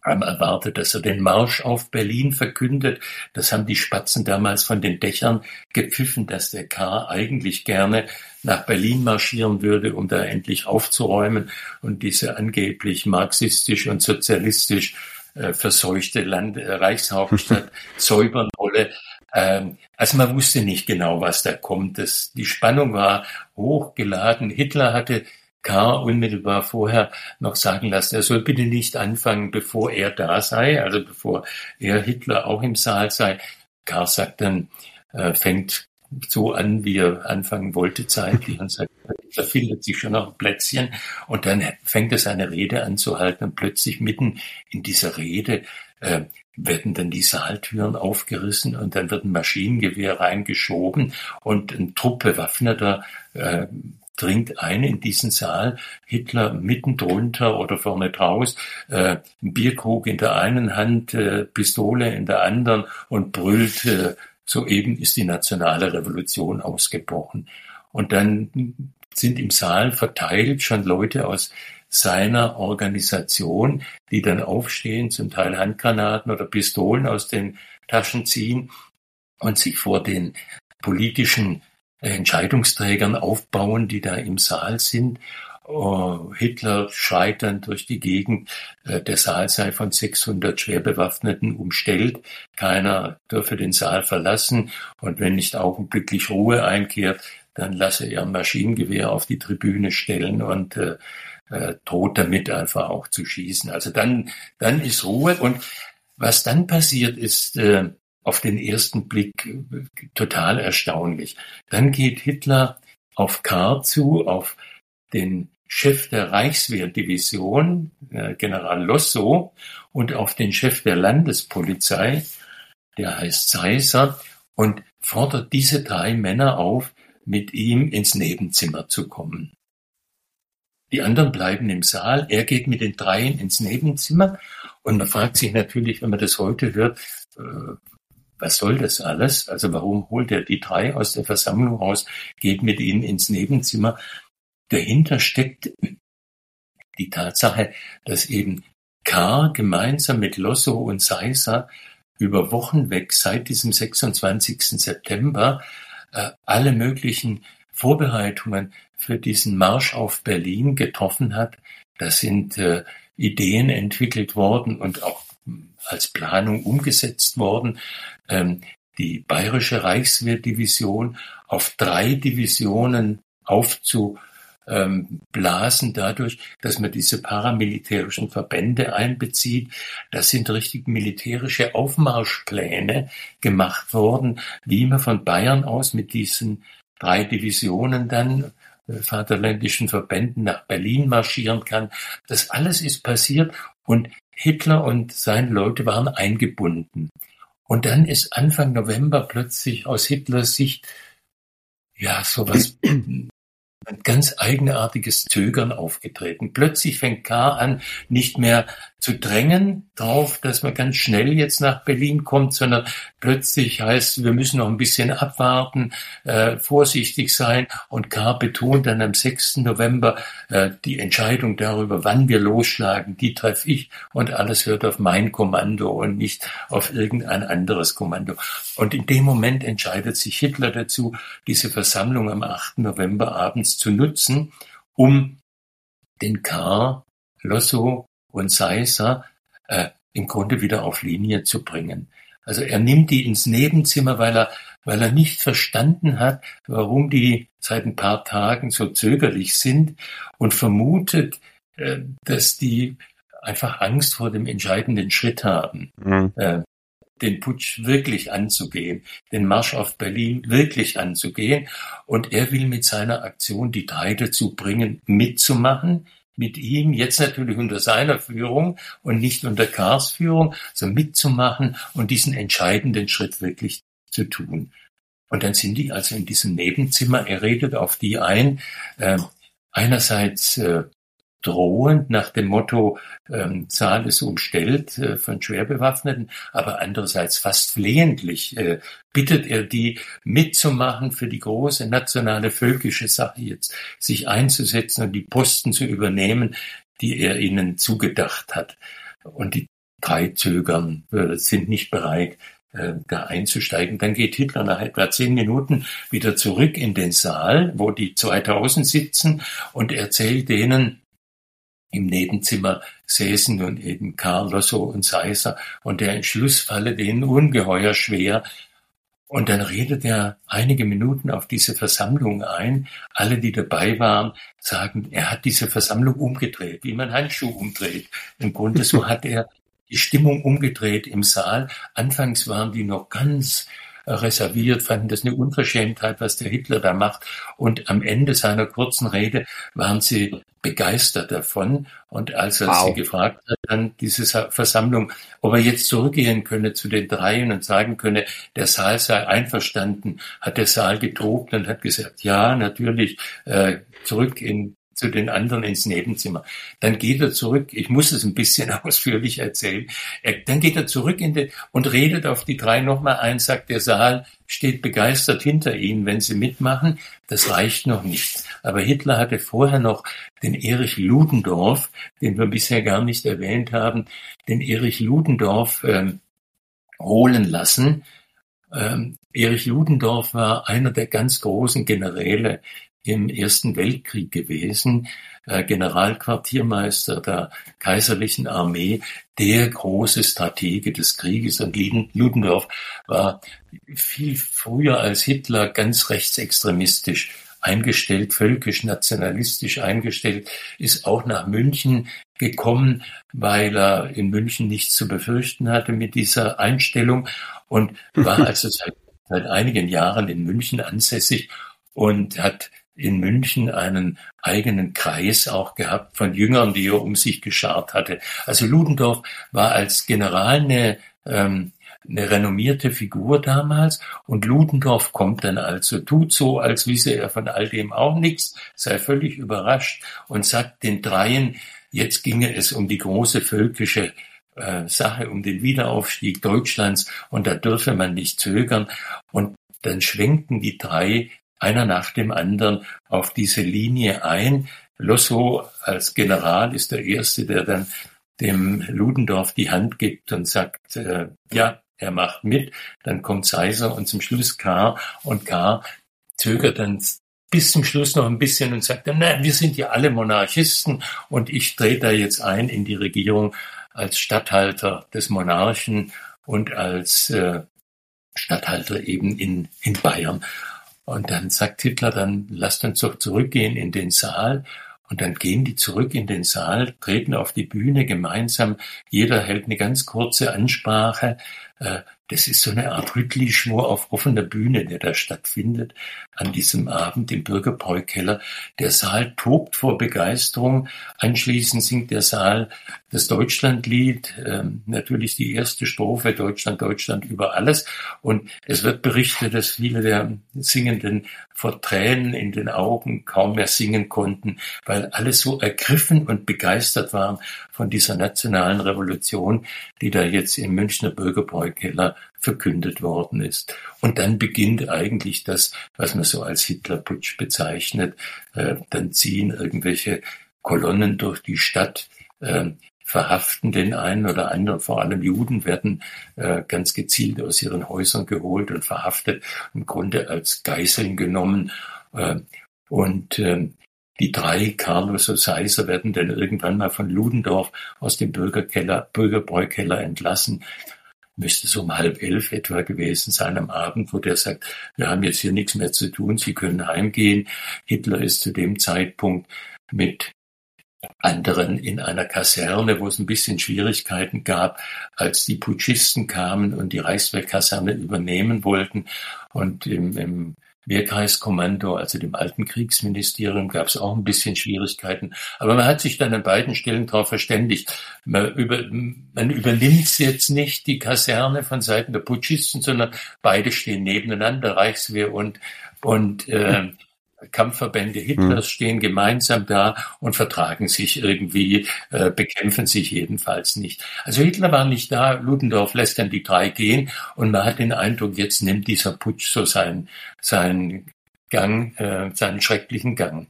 S2: haben erwartet, dass er den Marsch auf Berlin verkündet. Das haben die Spatzen damals von den Dächern gepfiffen, dass der K. eigentlich gerne nach Berlin marschieren würde, um da endlich aufzuräumen und diese angeblich marxistisch und sozialistisch äh, verseuchte Land, äh, Reichshauptstadt säubern wolle. Ähm, also man wusste nicht genau, was da kommt. Das, die Spannung war hochgeladen. Hitler hatte K. unmittelbar vorher noch sagen lassen, er soll bitte nicht anfangen, bevor er da sei, also bevor er Hitler auch im Saal sei. K. sagt dann, äh, fängt so an, wie er anfangen wollte zeitlich und sagt, da findet sich schon noch ein Plätzchen und dann fängt er seine Rede an zu halten und plötzlich mitten in dieser Rede äh, werden dann die Saaltüren aufgerissen und dann wird ein Maschinengewehr reingeschoben und ein Trupp bewaffneter äh, dringt ein in diesen Saal, Hitler mitten drunter oder vorne draus, äh, Bierkrug in der einen Hand, äh, Pistole in der anderen und brüllt, äh, soeben ist die nationale Revolution ausgebrochen. Und dann sind im Saal verteilt schon Leute aus seiner Organisation, die dann aufstehen, zum Teil Handgranaten oder Pistolen aus den Taschen ziehen und sich vor den politischen Entscheidungsträgern aufbauen, die da im Saal sind. Oh, Hitler schreit dann durch die Gegend, äh, der Saal sei von 600 Schwerbewaffneten umstellt, keiner dürfe den Saal verlassen und wenn nicht augenblicklich Ruhe einkehrt, dann lasse er Maschinengewehr auf die Tribüne stellen und äh, äh, droht damit einfach auch zu schießen. Also dann, dann ist Ruhe und was dann passiert ist, äh, auf den ersten Blick äh, total erstaunlich. Dann geht Hitler auf Kahr zu, auf den Chef der Reichswehrdivision, äh, General Losso, und auf den Chef der Landespolizei, der heißt Seiser, und fordert diese drei Männer auf, mit ihm ins Nebenzimmer zu kommen. Die anderen bleiben im Saal, er geht mit den dreien ins Nebenzimmer und man fragt sich natürlich, wenn man das heute hört, äh, was soll das alles? Also warum holt er die drei aus der Versammlung raus, geht mit ihnen ins Nebenzimmer? Dahinter steckt die Tatsache, dass eben K. gemeinsam mit Losso und Seiser über Wochen weg seit diesem 26. September äh, alle möglichen Vorbereitungen für diesen Marsch auf Berlin getroffen hat. Da sind äh, Ideen entwickelt worden und auch als Planung umgesetzt worden, ähm, die bayerische Reichswehrdivision auf drei Divisionen aufzublasen dadurch, dass man diese paramilitärischen Verbände einbezieht. Das sind richtig militärische Aufmarschpläne gemacht worden, wie man von Bayern aus mit diesen drei Divisionen dann äh, vaterländischen Verbänden nach Berlin marschieren kann. Das alles ist passiert und Hitler und seine Leute waren eingebunden. Und dann ist Anfang November plötzlich aus Hitlers Sicht ja sowas ein ganz eigenartiges Zögern aufgetreten. Plötzlich fängt K. an, nicht mehr zu drängen drauf, dass man ganz schnell jetzt nach Berlin kommt, sondern plötzlich heißt, wir müssen noch ein bisschen abwarten, äh, vorsichtig sein. Und K. betont dann am 6. November äh, die Entscheidung darüber, wann wir losschlagen, die treffe ich und alles hört auf mein Kommando und nicht auf irgendein anderes Kommando. Und in dem Moment entscheidet sich Hitler dazu, diese Versammlung am 8. November abends zu nutzen, um den K., Losso und Seisser äh, im Grunde wieder auf Linie zu bringen. Also er nimmt die ins Nebenzimmer, weil er, weil er nicht verstanden hat, warum die seit ein paar Tagen so zögerlich sind und vermutet, äh, dass die einfach Angst vor dem entscheidenden Schritt haben. Mhm. Äh, den Putsch wirklich anzugehen, den Marsch auf Berlin wirklich anzugehen. Und er will mit seiner Aktion die drei dazu bringen, mitzumachen, mit ihm, jetzt natürlich unter seiner Führung und nicht unter Kars Führung, so mitzumachen und diesen entscheidenden Schritt wirklich zu tun. Und dann sind die also in diesem Nebenzimmer, er redet auf die ein, äh, einerseits äh, drohend nach dem Motto, ähm, Saal ist umstellt äh, von Schwerbewaffneten, aber andererseits fast flehentlich äh, bittet er die mitzumachen für die große nationale völkische Sache jetzt, sich einzusetzen und die Posten zu übernehmen, die er ihnen zugedacht hat. Und die drei zögern, äh, sind nicht bereit, äh, da einzusteigen. Dann geht Hitler nach etwa zehn Minuten wieder zurück in den Saal, wo die 2000 sitzen und erzählt denen, im Nebenzimmer säßen nun eben Karl Losso und Seisser und der Entschluss falle denen ungeheuer schwer. Und dann redet er einige Minuten auf diese Versammlung ein. Alle, die dabei waren, sagen, er hat diese Versammlung umgedreht, wie man Handschuh umdreht. Im Grunde so hat er die Stimmung umgedreht im Saal. Anfangs waren die noch ganz reserviert, fanden das eine Unverschämtheit, was der Hitler da macht. Und am Ende seiner kurzen Rede waren sie begeistert davon. Und als er wow. sie gefragt hat, dann diese Versammlung, ob er jetzt zurückgehen könne zu den Dreien und sagen könne, der Saal sei einverstanden, hat der Saal getobt und hat gesagt, ja, natürlich, äh, zurück in zu den anderen ins Nebenzimmer. Dann geht er zurück, ich muss es ein bisschen ausführlich erzählen, er, dann geht er zurück in die, und redet auf die drei nochmal ein, sagt, der Saal steht begeistert hinter ihnen, wenn sie mitmachen. Das reicht noch nicht. Aber Hitler hatte vorher noch den Erich Ludendorff, den wir bisher gar nicht erwähnt haben, den Erich Ludendorff ähm, holen lassen. Ähm, Erich Ludendorff war einer der ganz großen Generäle im Ersten Weltkrieg gewesen, äh, Generalquartiermeister der kaiserlichen Armee, der große Stratege des Krieges. Und Ludendorff war viel früher als Hitler ganz rechtsextremistisch eingestellt, völkisch nationalistisch eingestellt, ist auch nach München gekommen, weil er in München nichts zu befürchten hatte mit dieser Einstellung und war also seit, seit einigen Jahren in München ansässig und hat in München einen eigenen Kreis auch gehabt von Jüngern, die er um sich geschart hatte. Also Ludendorff war als General eine, ähm, eine renommierte Figur damals und Ludendorff kommt dann also, tut so, als wisse er von all dem auch nichts, sei völlig überrascht und sagt den Dreien, jetzt ginge es um die große völkische äh, Sache, um den Wiederaufstieg Deutschlands und da dürfe man nicht zögern und dann schwenken die drei einer nach dem anderen auf diese Linie ein. Losso als General ist der Erste, der dann dem Ludendorff die Hand gibt und sagt, äh, ja, er macht mit. Dann kommt Seiser und zum Schluss K. Und K. zögert dann bis zum Schluss noch ein bisschen und sagt dann, na, wir sind ja alle Monarchisten und ich trete da jetzt ein in die Regierung als Statthalter des Monarchen und als äh, Statthalter eben in, in Bayern. Und dann sagt Hitler, dann lasst uns doch zurückgehen in den Saal. Und dann gehen die zurück in den Saal, treten auf die Bühne gemeinsam. Jeder hält eine ganz kurze Ansprache. Das ist so eine Art Rüttli-Schwur auf offener Bühne, der da stattfindet an diesem Abend im Bürgerbräukeller. Der Saal tobt vor Begeisterung. Anschließend singt der Saal das Deutschlandlied, ähm, natürlich die erste Strophe Deutschland, Deutschland über alles. Und es wird berichtet, dass viele der Singenden vor Tränen in den Augen kaum mehr singen konnten, weil alle so ergriffen und begeistert waren von dieser nationalen Revolution, die da jetzt im Münchner Bürgerbräukeller verkündet worden ist. Und dann beginnt eigentlich das, was man so als Hitlerputsch bezeichnet. Äh, dann ziehen irgendwelche Kolonnen durch die Stadt, äh, verhaften den einen oder anderen, vor allem Juden werden äh, ganz gezielt aus ihren Häusern geholt und verhaftet, im Grunde als Geiseln genommen. Äh, und äh, die drei, Carlos und Seiser, werden dann irgendwann mal von Ludendorff aus dem Bürgerkeller, Bürgerbräukeller entlassen. Müsste so um halb elf etwa gewesen sein am Abend, wo der sagt, wir haben jetzt hier nichts mehr zu tun, Sie können heimgehen. Hitler ist zu dem Zeitpunkt mit anderen in einer Kaserne, wo es ein bisschen Schwierigkeiten gab, als die Putschisten kamen und die Reichswehrkaserne übernehmen wollten. Und im, im Wehrkreiskommando, also dem alten Kriegsministerium, gab es auch ein bisschen Schwierigkeiten. Aber man hat sich dann an beiden Stellen darauf verständigt. Man, über, man übernimmt jetzt nicht die Kaserne von Seiten der Putschisten, sondern beide stehen nebeneinander, Reichswehr und, und äh, Kampfverbände Hitlers mhm. stehen gemeinsam da und vertragen sich irgendwie, äh, bekämpfen sich jedenfalls nicht. Also Hitler war nicht da, Ludendorff lässt dann die drei gehen und man hat den Eindruck, jetzt nimmt dieser Putsch so seinen, seinen Gang, äh, seinen schrecklichen Gang.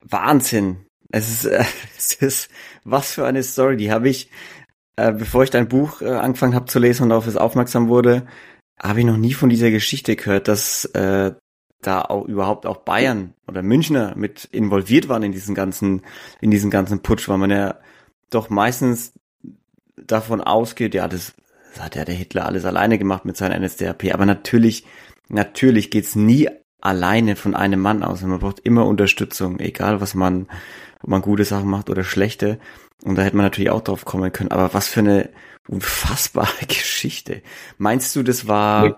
S1: Wahnsinn. Es ist, äh, es ist, was für eine Story. Die habe ich, äh, bevor ich dein Buch äh, angefangen habe zu lesen und darauf es aufmerksam wurde, habe ich noch nie von dieser Geschichte gehört, dass äh, da auch überhaupt auch Bayern oder Münchner mit involviert waren in diesen ganzen, in diesen ganzen Putsch, weil man ja doch meistens davon ausgeht, ja, das, das hat ja der Hitler alles alleine gemacht mit seiner NSDAP. Aber natürlich, natürlich geht's nie alleine von einem Mann aus. Man braucht immer Unterstützung, egal was man, ob man gute Sachen macht oder schlechte. Und da hätte man natürlich auch drauf kommen können. Aber was für eine unfassbare Geschichte. Meinst du, das war nee.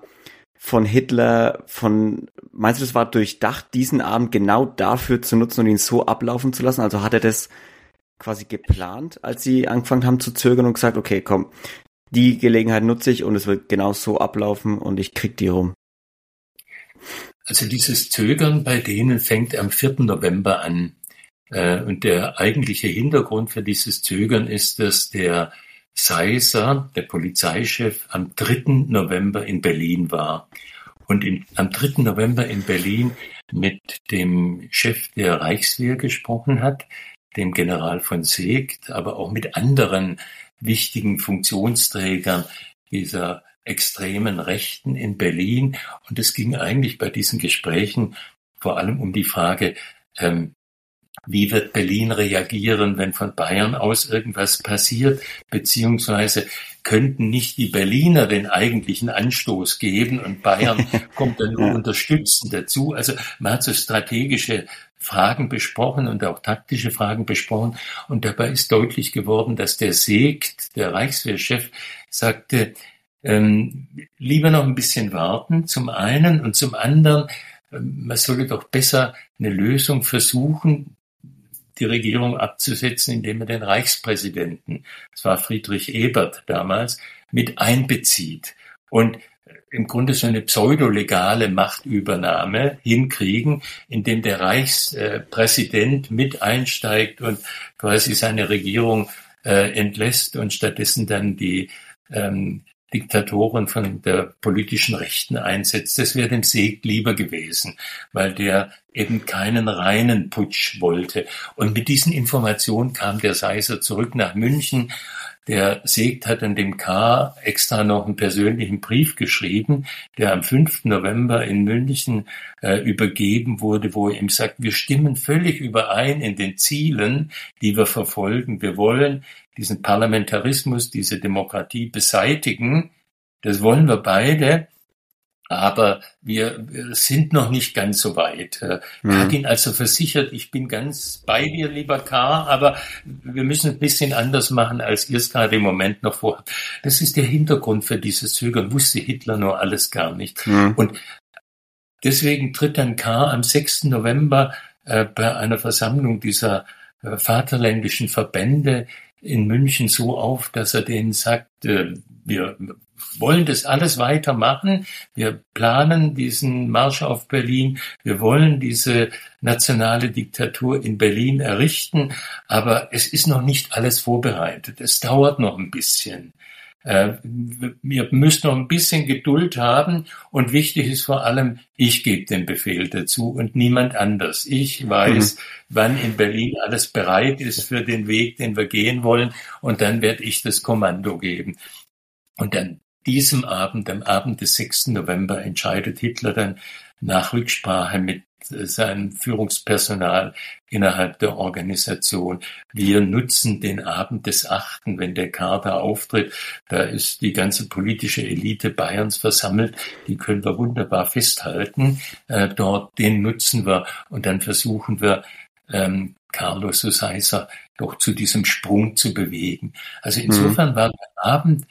S1: von Hitler, von, meinst du, das war durchdacht, diesen Abend genau dafür zu nutzen und ihn so ablaufen zu lassen? Also hat er das quasi geplant, als sie angefangen haben zu zögern und gesagt, okay, komm, die Gelegenheit nutze ich und es wird genau so ablaufen und ich krieg die rum.
S2: Also dieses Zögern bei denen fängt am 4. November an. Äh, und der eigentliche Hintergrund für dieses Zögern ist, dass der Seiser, der Polizeichef, am 3. November in Berlin war und in, am 3. November in Berlin mit dem Chef der Reichswehr gesprochen hat, dem General von Seegt, aber auch mit anderen wichtigen Funktionsträgern dieser extremen Rechten in Berlin. Und es ging eigentlich bei diesen Gesprächen vor allem um die Frage, ähm, wie wird Berlin reagieren, wenn von Bayern aus irgendwas passiert? Beziehungsweise könnten nicht die Berliner den eigentlichen Anstoß geben und Bayern kommt dann nur unterstützend dazu? Also man hat so strategische Fragen besprochen und auch taktische Fragen besprochen. Und dabei ist deutlich geworden, dass der Segt, der Reichswehrchef, sagte, ähm, lieber noch ein bisschen warten, zum einen und zum anderen, ähm, man solle doch besser eine Lösung versuchen, die Regierung abzusetzen, indem er den Reichspräsidenten, das war Friedrich Ebert damals, mit einbezieht und im Grunde so eine pseudolegale Machtübernahme hinkriegen, indem der Reichspräsident mit einsteigt und quasi seine Regierung äh, entlässt und stattdessen dann die ähm, Diktatoren von der politischen Rechten einsetzt. Das wäre dem Seg lieber gewesen, weil der eben keinen reinen Putsch wollte. Und mit diesen Informationen kam der Seiser zurück nach München. der Segt hat an dem K. extra noch einen persönlichen Brief geschrieben, der am 5. November in München äh, übergeben wurde, wo er ihm sagt, wir stimmen völlig überein in den Zielen, die wir verfolgen. Wir wollen diesen Parlamentarismus, diese Demokratie beseitigen. Das wollen wir beide. Aber wir sind noch nicht ganz so weit. Er mhm. hat ihn also versichert, ich bin ganz bei dir, lieber K., aber wir müssen ein bisschen anders machen, als ihr es gerade im Moment noch vorhabt. Das ist der Hintergrund für dieses Zögern, wusste Hitler nur alles gar nicht. Mhm. Und deswegen tritt dann K. am 6. November äh, bei einer Versammlung dieser äh, vaterländischen Verbände in München so auf, dass er denen sagt, äh, wir wollen das alles weitermachen. Wir planen diesen Marsch auf Berlin. Wir wollen diese nationale Diktatur in Berlin errichten. Aber es ist noch nicht alles vorbereitet. Es dauert noch ein bisschen. Äh, wir müssen noch ein bisschen Geduld haben und wichtig ist vor allem, ich gebe den Befehl dazu und niemand anders. Ich weiß, mhm. wann in Berlin alles bereit ist für den Weg, den wir gehen wollen und dann werde ich das Kommando geben. Und an diesem Abend, am Abend des 6. November, entscheidet Hitler dann nach Rücksprache mit seinem Führungspersonal innerhalb der Organisation. Wir nutzen den Abend des 8., wenn der Kader auftritt. Da ist die ganze politische Elite Bayerns versammelt. Die können wir wunderbar festhalten. Äh, dort, den nutzen wir und dann versuchen wir, ähm, Carlos Susaiser doch zu diesem Sprung zu bewegen. Also insofern mhm. war der Abend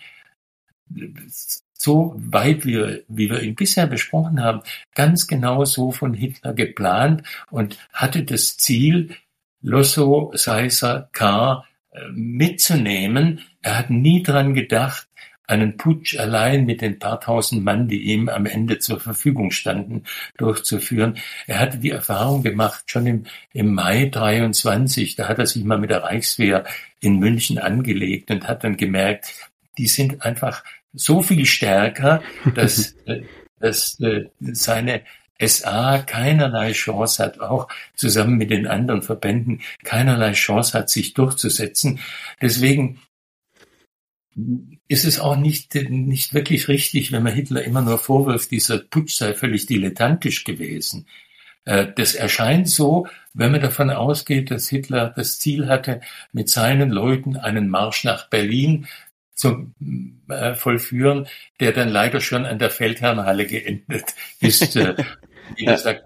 S2: so weit wir, wie wir ihn bisher besprochen haben, ganz genau so von Hitler geplant und hatte das Ziel, Losso, Seisser, K. Äh, mitzunehmen. Er hat nie dran gedacht, einen Putsch allein mit den paar tausend Mann, die ihm am Ende zur Verfügung standen, durchzuführen. Er hatte die Erfahrung gemacht, schon im, im Mai 23, da hat er sich mal mit der Reichswehr in München angelegt und hat dann gemerkt, die sind einfach so viel stärker, dass, äh, dass äh, seine SA keinerlei Chance hat, auch zusammen mit den anderen Verbänden keinerlei Chance hat, sich durchzusetzen. Deswegen ist es auch nicht, nicht wirklich richtig, wenn man Hitler immer nur vorwirft, dieser Putsch sei völlig dilettantisch gewesen. Äh, das erscheint so, wenn man davon ausgeht, dass Hitler das Ziel hatte, mit seinen Leuten einen Marsch nach Berlin zum äh, Vollführen, der dann leider schon an der Feldherrnhalle geendet ist. Äh, wie gesagt,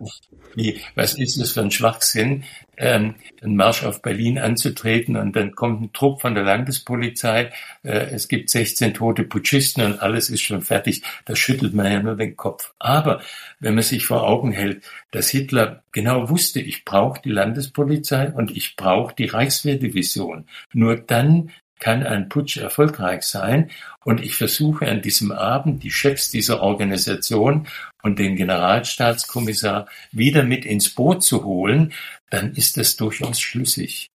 S2: wie, was ist das für ein Schwachsinn, ähm, einen Marsch auf Berlin anzutreten und dann kommt ein Trupp von der Landespolizei, äh, es gibt 16 tote Putschisten und alles ist schon fertig. Da schüttelt man ja nur den Kopf. Aber wenn man sich vor Augen hält, dass Hitler genau wusste, ich brauche die Landespolizei und ich brauche die Reichswehrdivision. Nur dann kann ein Putsch erfolgreich sein. Und ich versuche an diesem Abend die Chefs dieser Organisation und den Generalstaatskommissar wieder mit ins Boot zu holen, dann ist das durchaus schlüssig.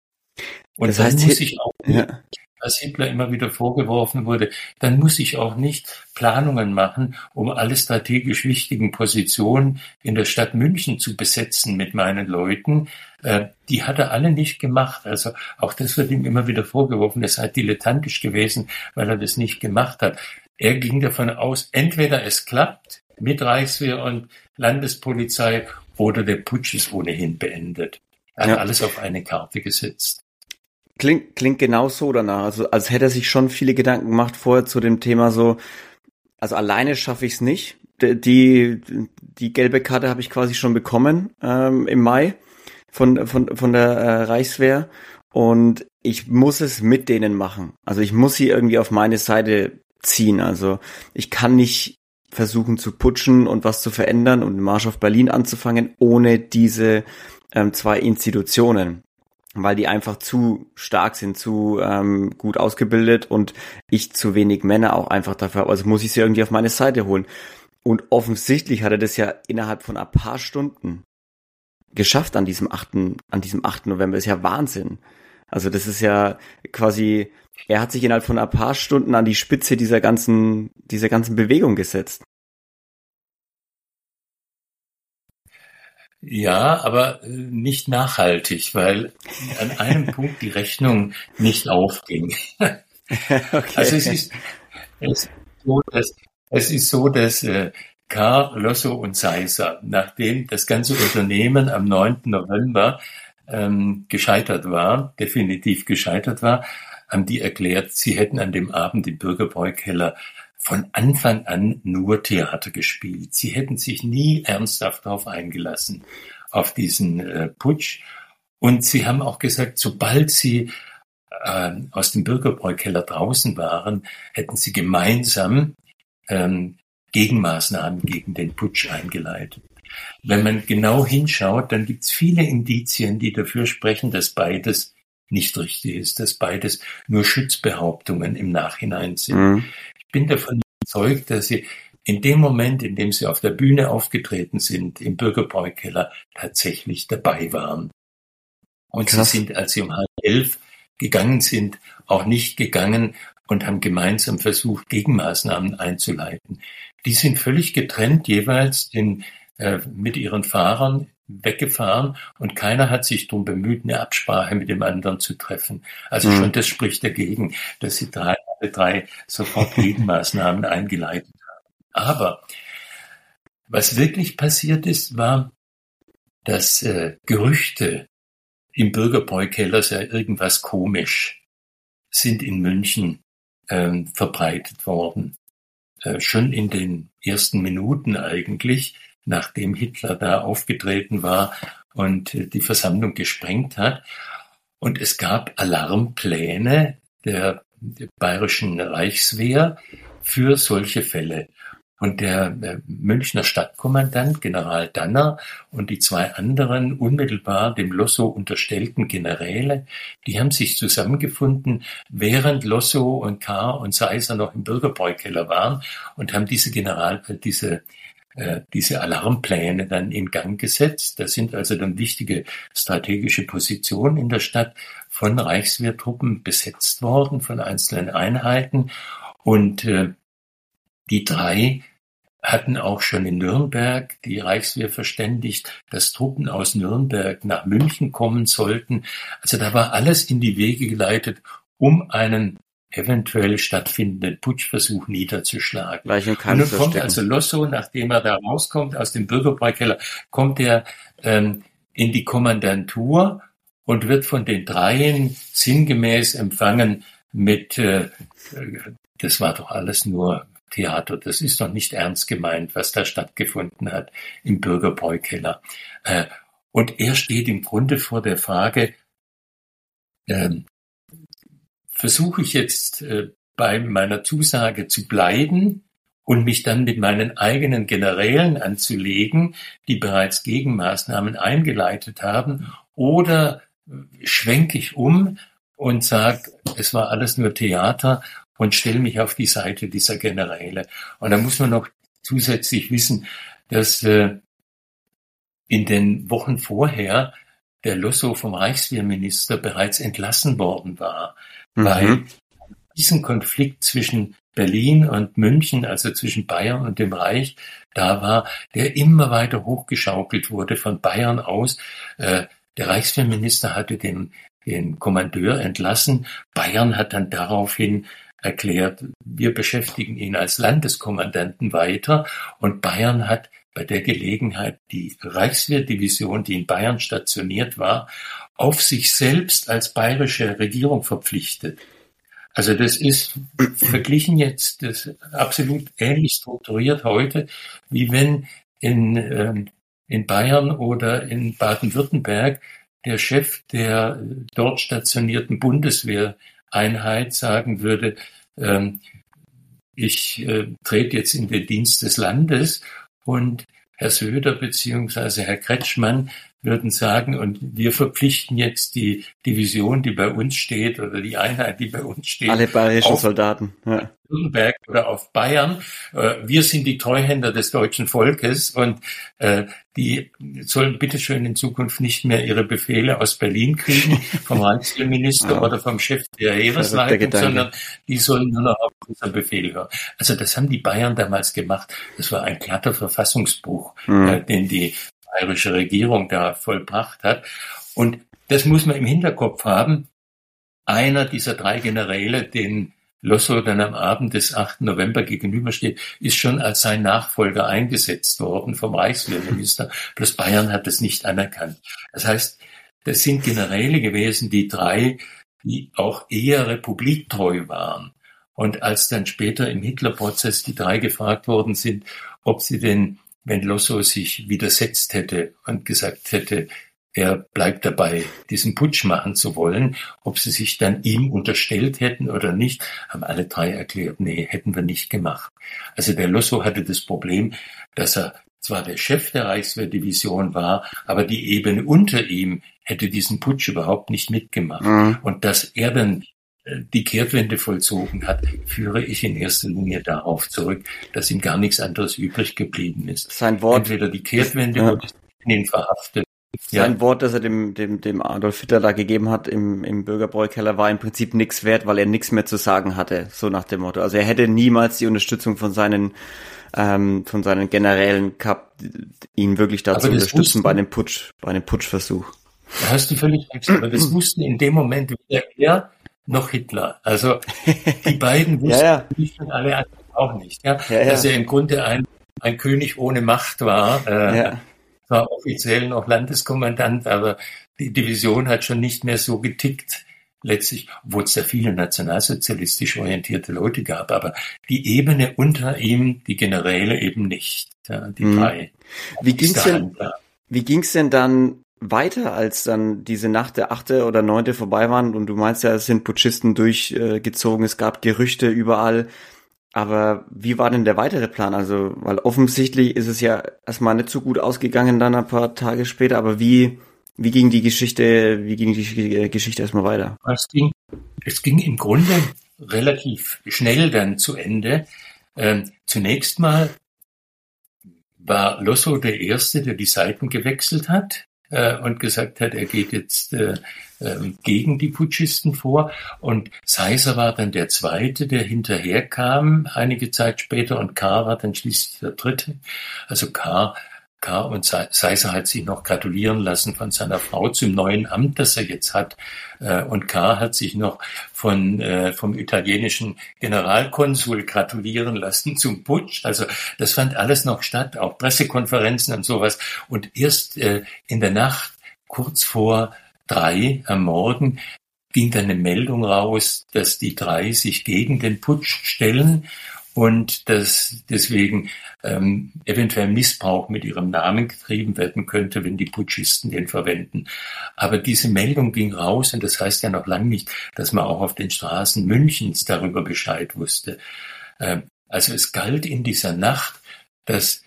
S2: Und das heißt, dann muss ich auch ja was Hitler immer wieder vorgeworfen wurde, dann muss ich auch nicht Planungen machen, um alle strategisch wichtigen Positionen in der Stadt München zu besetzen mit meinen Leuten. Äh, die hat er alle nicht gemacht. Also auch das wird ihm immer wieder vorgeworfen, er sei dilettantisch gewesen, weil er das nicht gemacht hat. Er ging davon aus, entweder es klappt mit Reichswehr und Landespolizei oder der Putsch ist ohnehin beendet. Er hat ja. alles auf eine Karte gesetzt.
S1: Klingt, klingt genau so danach. Also als hätte er sich schon viele Gedanken gemacht vorher zu dem Thema so, also alleine schaffe ich es nicht. Die, die gelbe Karte habe ich quasi schon bekommen ähm, im Mai von, von, von der äh, Reichswehr. Und ich muss es mit denen machen. Also ich muss sie irgendwie auf meine Seite ziehen. Also ich kann nicht versuchen zu putschen und was zu verändern und den Marsch auf Berlin anzufangen, ohne diese ähm, zwei Institutionen weil die einfach zu stark sind, zu ähm, gut ausgebildet und ich zu wenig Männer auch einfach dafür habe. Also muss ich sie irgendwie auf meine Seite holen. Und offensichtlich hat er das ja innerhalb von ein paar Stunden geschafft an diesem 8. an diesem 8. November. Ist ja Wahnsinn. Also das ist ja quasi, er hat sich innerhalb von ein paar Stunden an die Spitze dieser ganzen, dieser ganzen Bewegung gesetzt.
S2: Ja, aber äh, nicht nachhaltig, weil an einem Punkt die Rechnung nicht aufging. okay. Also es ist, es ist so, dass, es ist so, dass äh, K, Losso und Seiser, nachdem das ganze Unternehmen am 9. November ähm, gescheitert war, definitiv gescheitert war, haben die erklärt, sie hätten an dem Abend im Bürgerbräukeller von Anfang an nur Theater gespielt. Sie hätten sich nie ernsthaft darauf eingelassen, auf diesen äh, Putsch. Und sie haben auch gesagt, sobald sie äh, aus dem Bürgerbräukeller draußen waren, hätten sie gemeinsam ähm, Gegenmaßnahmen gegen den Putsch eingeleitet. Wenn man genau hinschaut, dann gibt es viele Indizien, die dafür sprechen, dass beides nicht richtig ist, dass beides nur Schutzbehauptungen im Nachhinein sind. Mhm. Ich bin davon überzeugt, dass sie in dem Moment, in dem sie auf der Bühne aufgetreten sind, im Bürgerbräukeller tatsächlich dabei waren. Und Krass. sie sind, als sie um halb elf gegangen sind, auch nicht gegangen und haben gemeinsam versucht, Gegenmaßnahmen einzuleiten. Die sind völlig getrennt jeweils in, äh, mit ihren Fahrern weggefahren und keiner hat sich darum bemüht, eine Absprache mit dem anderen zu treffen. Also mhm. schon das spricht dagegen, dass sie drei, alle drei sofort Gegenmaßnahmen eingeleitet haben. Aber was wirklich passiert ist, war, dass äh, Gerüchte im Bürgerbräukeller sei irgendwas komisch, sind in München ähm, verbreitet worden. Äh, schon in den ersten Minuten eigentlich nachdem Hitler da aufgetreten war und die Versammlung gesprengt hat. Und es gab Alarmpläne der bayerischen Reichswehr für solche Fälle. Und der Münchner Stadtkommandant, General Danner, und die zwei anderen unmittelbar dem Losso unterstellten Generäle, die haben sich zusammengefunden, während Losso und K. und Seiser noch im Bürgerbräukeller waren und haben diese General, äh, diese äh, diese Alarmpläne dann in Gang gesetzt. Das sind also dann wichtige strategische Positionen in der Stadt von Reichswehrtruppen besetzt worden, von einzelnen Einheiten. Und äh, die drei hatten auch schon in Nürnberg die Reichswehr verständigt, dass Truppen aus Nürnberg nach München kommen sollten. Also da war alles in die Wege geleitet, um einen eventuell stattfindenden Putschversuch niederzuschlagen.
S1: Gleich
S2: und nun kommt also Losso, nachdem er da rauskommt aus dem Bürgerbräukeller, kommt er ähm, in die Kommandantur und wird von den Dreien sinngemäß empfangen mit, äh, das war doch alles nur Theater, das ist doch nicht ernst gemeint, was da stattgefunden hat im Bürgerbräukeller. Äh, und er steht im Grunde vor der Frage, ähm, versuche ich jetzt äh, bei meiner Zusage zu bleiben und mich dann mit meinen eigenen Generälen anzulegen, die bereits Gegenmaßnahmen eingeleitet haben, oder schwenke ich um und sage, es war alles nur Theater und stelle mich auf die Seite dieser Generäle. Und da muss man noch zusätzlich wissen, dass äh, in den Wochen vorher der Losso vom Reichswehrminister bereits entlassen worden war mhm. weil diesen Konflikt zwischen Berlin und München, also zwischen Bayern und dem Reich, da war, der immer weiter hochgeschaukelt wurde von Bayern aus. Äh, der Reichswehrminister hatte den, den Kommandeur entlassen. Bayern hat dann daraufhin erklärt, wir beschäftigen ihn als Landeskommandanten weiter. Und Bayern hat bei der Gelegenheit die Reichswehrdivision, die in Bayern stationiert war, auf sich selbst als bayerische Regierung verpflichtet. Also das ist verglichen jetzt das absolut ähnlich strukturiert heute, wie wenn in, ähm, in Bayern oder in Baden-Württemberg der Chef der dort stationierten Bundeswehreinheit sagen würde, ähm, ich äh, trete jetzt in den Dienst des Landes und Herr Söder beziehungsweise Herr Kretschmann würden sagen, und wir verpflichten jetzt die Division, die bei uns steht, oder die Einheit, die bei uns steht.
S1: Alle bayerischen Soldaten.
S2: Ja. Nürnberg oder auf Bayern. Äh, wir sind die Treuhänder des deutschen Volkes und äh, die sollen bitteschön in Zukunft nicht mehr ihre Befehle aus Berlin kriegen, vom Reichsminister ja. oder vom Chef der Heeresleitung, sondern die sollen nur noch auf unseren Befehl hören. Also das haben die Bayern damals gemacht. Das war ein glatter Verfassungsbruch, mhm. den die bayerische Regierung da vollbracht hat. Und das muss man im Hinterkopf haben. Einer dieser drei Generäle, den Lossow dann am Abend des 8. November gegenübersteht, ist schon als sein Nachfolger eingesetzt worden vom Reichswehrminister. Bloß Bayern hat es nicht anerkannt. Das heißt, das sind Generäle gewesen, die drei, die auch eher republiktreu waren. Und als dann später im Hitlerprozess die drei gefragt worden sind, ob sie denn, wenn Lossow sich widersetzt hätte und gesagt hätte, er bleibt dabei, diesen Putsch machen zu wollen. Ob sie sich dann ihm unterstellt hätten oder nicht, haben alle drei erklärt, nee, hätten wir nicht gemacht. Also der Lossow hatte das Problem, dass er zwar der Chef der Reichswehrdivision war, aber die Ebene unter ihm hätte diesen Putsch überhaupt nicht mitgemacht. Mhm. Und dass er dann die Kehrtwende vollzogen hat, führe ich in erster Linie darauf zurück, dass ihm gar nichts anderes übrig geblieben ist.
S1: Sein Wort.
S2: Entweder die Kehrtwende ja. oder ihn verhaftet
S1: sein ja. Wort, das er dem, dem, dem Adolf Hitler da gegeben hat im, im Bürgerbräukeller, war im Prinzip nichts wert, weil er nichts mehr zu sagen hatte, so nach dem Motto. Also er hätte niemals die Unterstützung von seinen, ähm, von seinen Generälen gehabt, ihn wirklich dazu unterstützen bei einem Putsch, bei einem Putschversuch.
S2: Da hast du völlig recht, aber das wussten in dem Moment weder er noch Hitler. Also die beiden wussten ja, ja. alle auch nicht, ja, ja, dass er im Grunde ein, ein König ohne Macht war. Äh, ja zwar offiziell noch Landeskommandant, aber die Division hat schon nicht mehr so getickt. Letztlich, obwohl es da viele nationalsozialistisch orientierte Leute gab, aber die Ebene unter ihm, die Generäle eben nicht, ja, die hm. drei.
S1: Wie ging's denn, wie ging's denn dann weiter, als dann diese Nacht der achte oder neunte vorbei waren und du meinst ja, es sind Putschisten durchgezogen, es gab Gerüchte überall. Aber wie war denn der weitere Plan? Also, weil offensichtlich ist es ja erstmal nicht so gut ausgegangen dann ein paar Tage später, aber wie, wie ging die Geschichte, wie ging die Geschichte erstmal weiter?
S2: Es ging, es ging im Grunde relativ schnell dann zu Ende. Ähm, zunächst mal war Lossow der Erste, der die Seiten gewechselt hat äh, und gesagt hat, er geht jetzt äh, äh, gegen die Putschisten vor. Und Seiser war dann der Zweite, der hinterherkam, einige Zeit später, und K. war dann schließlich der Dritte. Also K. K. und Seiser hat sich noch gratulieren lassen von seiner Frau zum neuen Amt, das er jetzt hat. Äh, und K. hat sich noch von, äh, vom italienischen Generalkonsul gratulieren lassen zum Putsch. Also das fand alles noch statt, auch Pressekonferenzen und sowas. Und erst äh, in der Nacht, kurz vor drei am Morgen, ging dann eine Meldung raus, dass die drei sich gegen den Putsch stellen und dass deswegen ähm, eventuell Missbrauch mit ihrem Namen getrieben werden könnte, wenn die Putschisten den verwenden. Aber diese Meldung ging raus und das heißt ja noch lange nicht, dass man auch auf den Straßen Münchens darüber Bescheid wusste. Ähm, also es galt in dieser Nacht, dass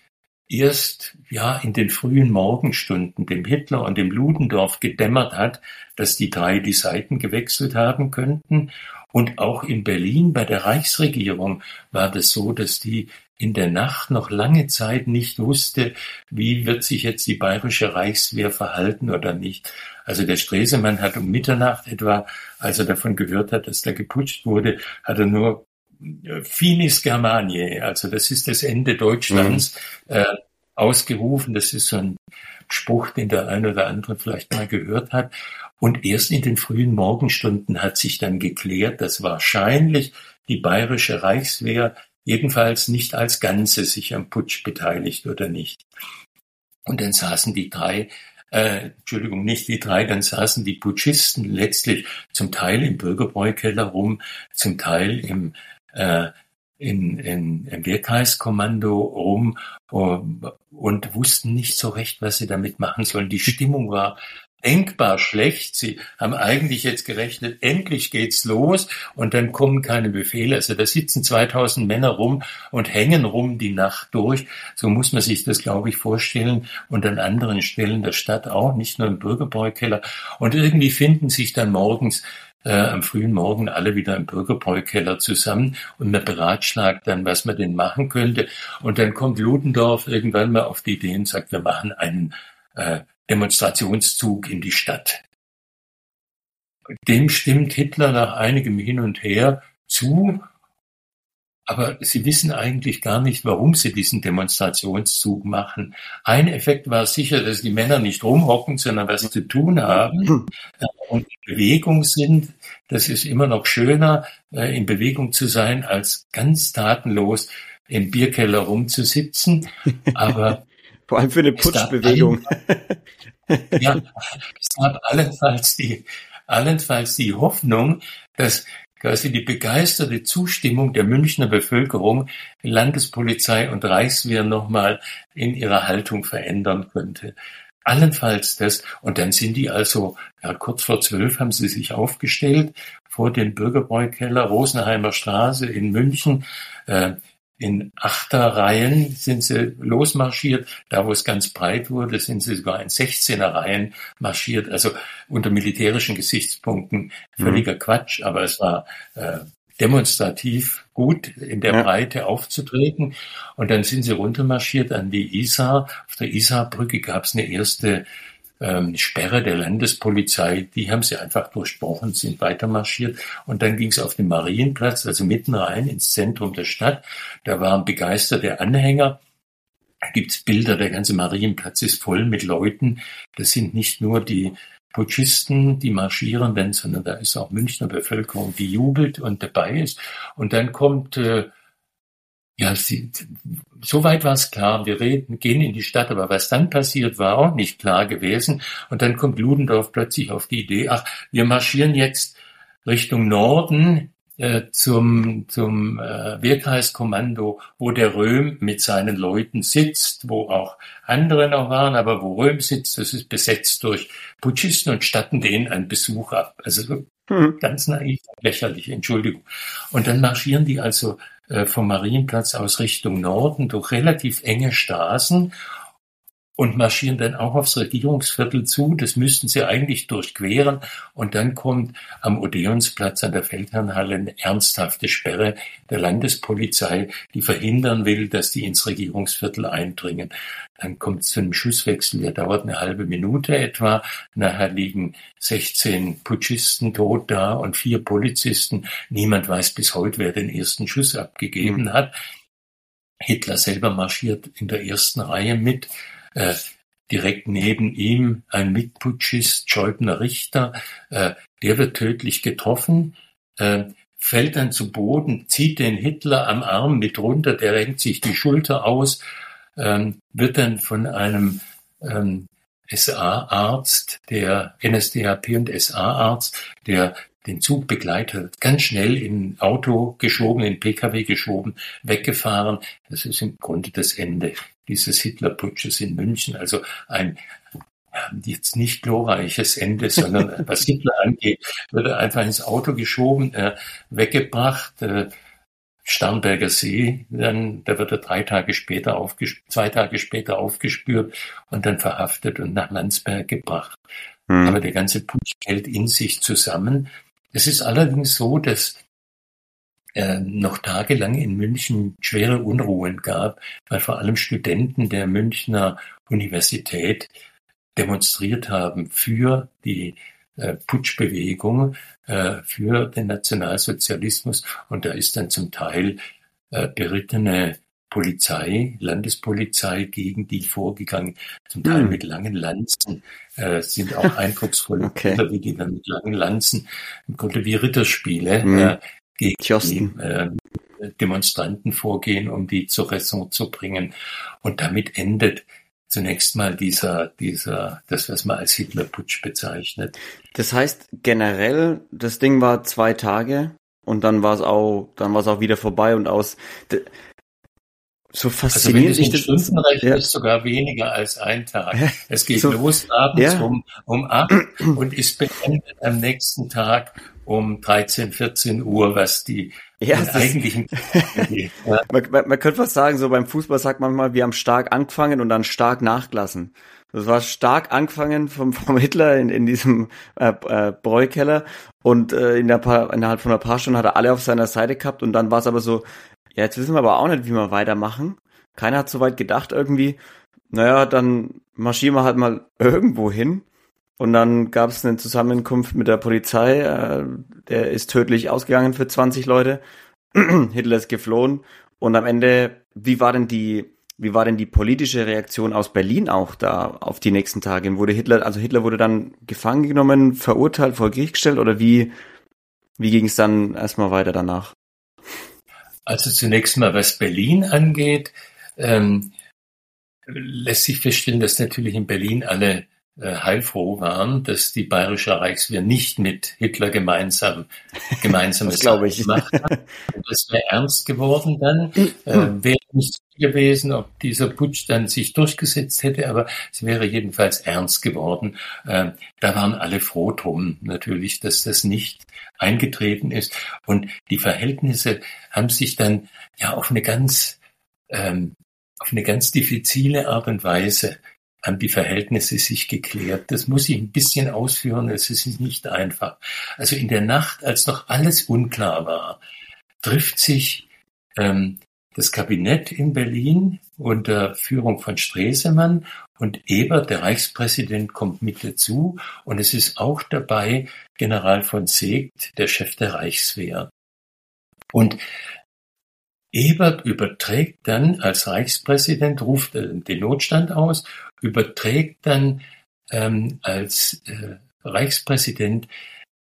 S2: erst ja in den frühen Morgenstunden dem Hitler und dem Ludendorff gedämmert hat, dass die drei die Seiten gewechselt haben könnten und auch in Berlin bei der Reichsregierung war das so, dass die in der Nacht noch lange Zeit nicht wusste, wie wird sich jetzt die bayerische Reichswehr verhalten oder nicht. Also der Stresemann hat um Mitternacht etwa, als er davon gehört hat, dass da geputscht wurde, hat er nur äh, Finis Germaniae, also das ist das Ende Deutschlands, mhm. äh, ausgerufen. Das ist so ein Spruch, den der eine oder andere vielleicht mal gehört hat. Und erst in den frühen Morgenstunden hat sich dann geklärt, dass wahrscheinlich die bayerische Reichswehr jedenfalls nicht als Ganze sich am Putsch beteiligt oder nicht. Und dann saßen die drei, äh, Entschuldigung, nicht die drei, dann saßen die Putschisten letztlich zum Teil im Bürgerbräukeller rum, zum Teil im äh, in, in, im Wehrkreiskommando rum um, und wussten nicht so recht, was sie damit machen sollen. Die Stimmung war denkbar schlecht. Sie haben eigentlich jetzt gerechnet, endlich geht's los und dann kommen keine Befehle. Also da sitzen 2000 Männer rum und hängen rum die Nacht durch. So muss man sich das, glaube ich, vorstellen und an anderen Stellen der Stadt auch, nicht nur im Bürgerbräukeller. Und irgendwie finden sich dann morgens äh, am frühen Morgen alle wieder im Bürgerbräukeller zusammen und man beratschlagt dann, was man denn machen könnte. Und dann kommt Ludendorff irgendwann mal auf die Idee und sagt, wir machen einen äh, Demonstrationszug in die Stadt. Dem stimmt Hitler nach einigem Hin und Her zu, aber sie wissen eigentlich gar nicht, warum sie diesen Demonstrationszug machen. Ein Effekt war sicher, dass die Männer nicht rumhocken, sondern was zu tun haben äh, und in Bewegung sind. Das ist immer noch schöner, äh, in Bewegung zu sein, als ganz tatenlos im Bierkeller rumzusitzen. Aber
S1: vor allem für eine Putschbewegung.
S2: ja, es gab allenfalls die, allenfalls die Hoffnung, dass quasi die begeisterte Zustimmung der Münchner Bevölkerung Landespolizei und Reichswehr nochmal in ihrer Haltung verändern könnte. Allenfalls das. Und dann sind die also, ja, kurz vor zwölf haben sie sich aufgestellt vor dem Bürgerbräukeller Rosenheimer Straße in München. Äh, in Achterreihen sind sie losmarschiert. Da, wo es ganz breit wurde, sind sie sogar in 16er Reihen marschiert. Also unter militärischen Gesichtspunkten völliger mhm. Quatsch, aber es war äh, demonstrativ gut in der ja. Breite aufzutreten. Und dann sind sie runtermarschiert an die Isar. Auf der Isarbrücke gab es eine erste ähm, Sperre der Landespolizei, die haben sie einfach durchbrochen, sind weitermarschiert und dann ging es auf den Marienplatz, also mitten rein ins Zentrum der Stadt. Da waren begeisterte Anhänger. Da gibt's Bilder, der ganze Marienplatz ist voll mit Leuten. Das sind nicht nur die Putschisten, die marschieren, denn, sondern da ist auch Münchner Bevölkerung, die jubelt und dabei ist. Und dann kommt äh, ja, sie, soweit war es klar. Wir reden, gehen in die Stadt, aber was dann passiert, war auch nicht klar gewesen. Und dann kommt Ludendorff plötzlich auf die Idee, ach, wir marschieren jetzt Richtung Norden äh, zum, zum äh, Wehrkreiskommando, wo der Röhm mit seinen Leuten sitzt, wo auch andere noch waren, aber wo Röhm sitzt, das ist besetzt durch Putschisten und statten denen einen Besuch ab. Also hm. ganz naiv, lächerlich, Entschuldigung. Und dann marschieren die also vom Marienplatz aus Richtung Norden durch relativ enge Straßen und marschieren dann auch aufs Regierungsviertel zu. Das müssten sie eigentlich durchqueren. Und dann kommt am Odeonsplatz an der Feldherrnhalle eine ernsthafte Sperre der Landespolizei, die verhindern will, dass die ins Regierungsviertel eindringen. Dann kommt es zu einem Schusswechsel, der dauert eine halbe Minute etwa. Nachher liegen 16 Putschisten tot da und vier Polizisten. Niemand weiß bis heute, wer den ersten Schuss abgegeben mhm. hat. Hitler selber marschiert in der ersten Reihe mit. Äh, direkt neben ihm ein Mitputschist, Scheubner Richter, äh, der wird tödlich getroffen, äh, fällt dann zu Boden, zieht den Hitler am Arm mit runter, der renkt sich die Schulter aus, ähm, wird dann von einem ähm, SA-Arzt, der NSDAP und SA-Arzt, der den Zug begleitet, ganz schnell in Auto geschoben, in Pkw geschoben, weggefahren. Das ist im Grunde das Ende dieses Hitlerputsches in München. Also ein jetzt nicht glorreiches Ende, sondern was Hitler angeht, wurde einfach ins Auto geschoben, äh, weggebracht. Äh, Starnberger See, dann, da wird er drei Tage später aufgespürt, zwei Tage später aufgespürt und dann verhaftet und nach Landsberg gebracht. Hm. Aber der ganze Putsch hält in sich zusammen. Es ist allerdings so, dass noch tagelang in München schwere Unruhen gab, weil vor allem Studenten der Münchner Universität demonstriert haben für die äh, Putschbewegung, äh, für den Nationalsozialismus. Und da ist dann zum Teil äh, berittene Polizei, Landespolizei gegen die vorgegangen, zum Teil hm. mit langen Lanzen, äh, sind auch eindrucksvolle okay. Wie die dann mit langen Lanzen, im Grunde wie Ritterspiele, hm. äh, gegen Tjosten. die äh, Demonstranten vorgehen, um die zur Raison zu bringen. Und damit endet zunächst mal dieser, dieser, das, was man als Hitlerputsch bezeichnet.
S1: Das heißt, generell, das Ding war zwei Tage und dann war es auch, dann war es auch wieder vorbei und aus
S2: so faszinierend. Also wenn du den Stundenrecht ja. ist sogar weniger als ein Tag. Es geht so, los abends ja. um, um acht und ist beendet am nächsten Tag um 13, 14 Uhr, was die ja, eigentlichen
S1: ja. man, man, man könnte fast sagen, so beim Fußball sagt man mal, wir haben stark angefangen und dann stark nachgelassen. Das war stark angefangen vom, vom Hitler in, in diesem äh, äh, Bräukeller und äh, in der paar, innerhalb von ein paar Stunden hat er alle auf seiner Seite gehabt und dann war es aber so, ja, jetzt wissen wir aber auch nicht, wie wir weitermachen. Keiner hat so weit gedacht irgendwie. Naja, dann marschieren wir halt mal irgendwo hin. Und dann gab es eine Zusammenkunft mit der Polizei. Äh, der ist tödlich ausgegangen für 20 Leute. Hitler ist geflohen und am Ende, wie war denn die, wie war denn die politische Reaktion aus Berlin auch da auf die nächsten Tage? Wurde Hitler, also Hitler wurde dann gefangen genommen, verurteilt, vor Gericht gestellt oder wie, wie ging es dann erstmal weiter danach?
S2: Also zunächst mal, was Berlin angeht, ähm, lässt sich feststellen, dass natürlich in Berlin alle heilfroh waren, dass die bayerische Reichswehr nicht mit Hitler gemeinsam gemeinsames
S1: gemacht
S2: hat. Das wäre ernst geworden dann. Äh, wäre nicht gewesen, ob dieser Putsch dann sich durchgesetzt hätte, aber es wäre jedenfalls ernst geworden. Äh, da waren alle froh drum, natürlich, dass das nicht eingetreten ist. Und die Verhältnisse haben sich dann ja auf eine ganz ähm, auf eine ganz diffizile Art und Weise haben die Verhältnisse sich geklärt. Das muss ich ein bisschen ausführen, es ist nicht einfach. Also in der Nacht, als noch alles unklar war, trifft sich ähm, das Kabinett in Berlin unter Führung von Stresemann und Ebert, der Reichspräsident, kommt mit dazu und es ist auch dabei General von Seegt, der Chef der Reichswehr. Und Ebert überträgt dann als Reichspräsident, ruft den Notstand aus, überträgt dann ähm, als äh, Reichspräsident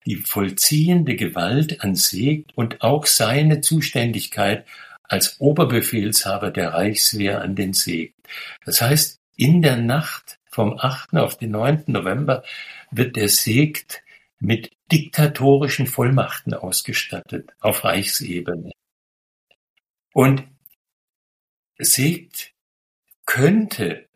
S2: die vollziehende Gewalt an Segt und auch seine Zuständigkeit als Oberbefehlshaber der Reichswehr an den Segt. Das heißt, in der Nacht vom 8. auf den 9. November wird der Segt mit diktatorischen Vollmachten ausgestattet auf Reichsebene. Und Segt könnte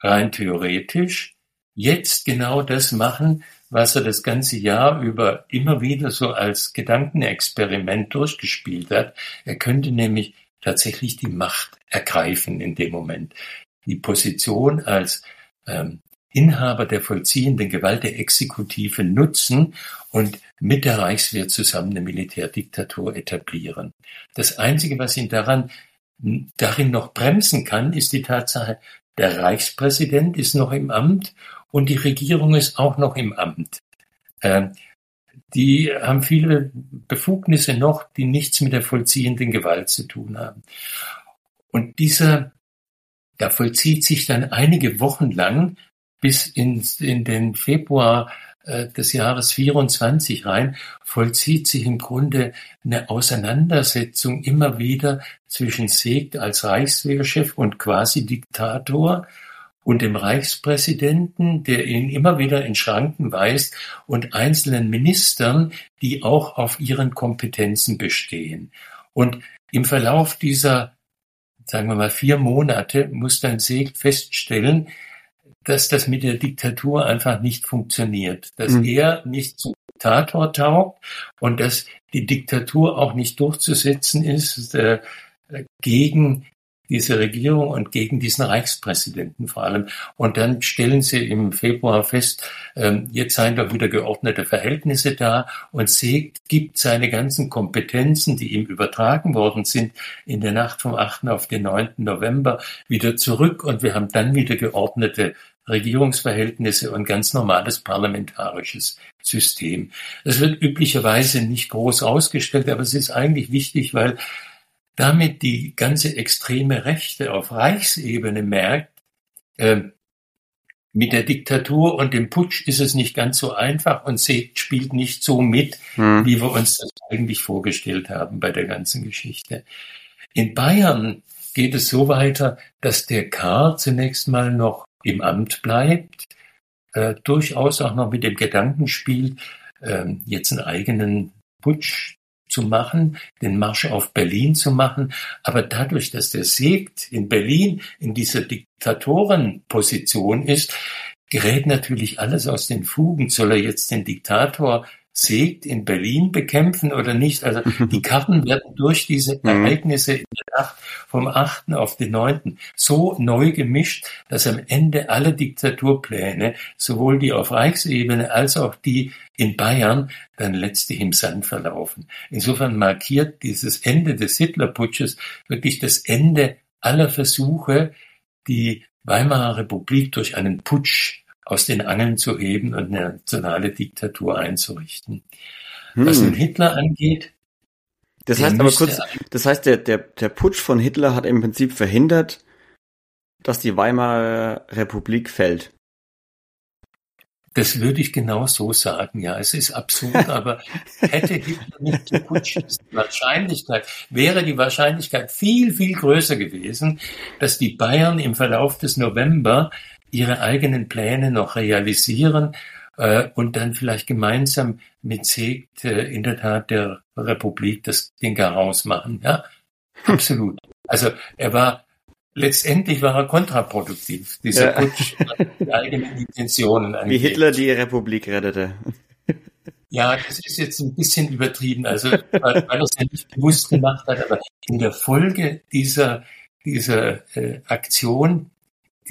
S2: rein theoretisch jetzt genau das machen, was er das ganze Jahr über immer wieder so als Gedankenexperiment durchgespielt hat. Er könnte nämlich tatsächlich die Macht ergreifen in dem Moment. Die Position als ähm, Inhaber der vollziehenden Gewalt der Exekutive nutzen und mit der Reichswehr zusammen eine Militärdiktatur etablieren. Das Einzige, was ihn daran darin noch bremsen kann, ist die Tatsache, der Reichspräsident ist noch im Amt und die Regierung ist auch noch im Amt. Ähm, die haben viele Befugnisse noch, die nichts mit der vollziehenden Gewalt zu tun haben. Und dieser, da vollzieht sich dann einige Wochen lang bis in, in den Februar des Jahres 24 rein, vollzieht sich im Grunde eine Auseinandersetzung immer wieder zwischen Segt als Reichswehrchef und quasi Diktator und dem Reichspräsidenten, der ihn immer wieder in Schranken weist, und einzelnen Ministern, die auch auf ihren Kompetenzen bestehen. Und im Verlauf dieser, sagen wir mal, vier Monate muss dann Segt feststellen, dass das mit der Diktatur einfach nicht funktioniert, dass mhm. er nicht zum Diktator taugt und dass die Diktatur auch nicht durchzusetzen ist äh, gegen diese Regierung und gegen diesen Reichspräsidenten vor allem. Und dann stellen sie im Februar fest, ähm, jetzt seien doch wieder geordnete Verhältnisse da und Segt gibt seine ganzen Kompetenzen, die ihm übertragen worden sind, in der Nacht vom 8. auf den 9. November wieder zurück und wir haben dann wieder geordnete Regierungsverhältnisse und ganz normales parlamentarisches System. Das wird üblicherweise nicht groß ausgestellt, aber es ist eigentlich wichtig, weil damit die ganze extreme Rechte auf Reichsebene merkt, äh, mit der Diktatur und dem Putsch ist es nicht ganz so einfach und spielt nicht so mit, hm. wie wir uns das eigentlich vorgestellt haben bei der ganzen Geschichte. In Bayern geht es so weiter, dass der K. zunächst mal noch im Amt bleibt, äh, durchaus auch noch mit dem Gedanken spielt, äh, jetzt einen eigenen Putsch zu machen, den Marsch auf Berlin zu machen. Aber dadurch, dass der Segt in Berlin in dieser Diktatorenposition ist, gerät natürlich alles aus den Fugen. Soll er jetzt den Diktator Segt in Berlin bekämpfen oder nicht. Also die Karten werden durch diese mhm. Ereignisse in der Nacht vom 8. auf den 9. so neu gemischt, dass am Ende alle Diktaturpläne, sowohl die auf Reichsebene als auch die in Bayern, dann letztlich im Sand verlaufen. Insofern markiert dieses Ende des Hitlerputsches wirklich das Ende aller Versuche, die Weimarer Republik durch einen Putsch aus den Angeln zu heben und eine nationale Diktatur einzurichten. Hm. Was nun Hitler angeht,
S1: Das heißt aber kurz, das heißt, der, der, der Putsch von Hitler hat im Prinzip verhindert, dass die Weimarer Republik fällt.
S2: Das würde ich genau so sagen, ja. Es ist absurd, aber hätte Hitler nicht geputscht, die Wahrscheinlichkeit, wäre die Wahrscheinlichkeit viel, viel größer gewesen, dass die Bayern im Verlauf des November ihre eigenen Pläne noch realisieren äh, und dann vielleicht gemeinsam mit Segt äh, in der Tat der Republik das Ding herausmachen. Ja, absolut. Also er war letztendlich war er kontraproduktiv. Dieser ja. Putsch die eigenen Intentionen
S1: angeht. Wie Hitler die Republik rettete.
S2: Ja, das ist jetzt ein bisschen übertrieben, also weil, weil er es ja nicht bewusst gemacht hat, aber in der Folge dieser, dieser äh, Aktion,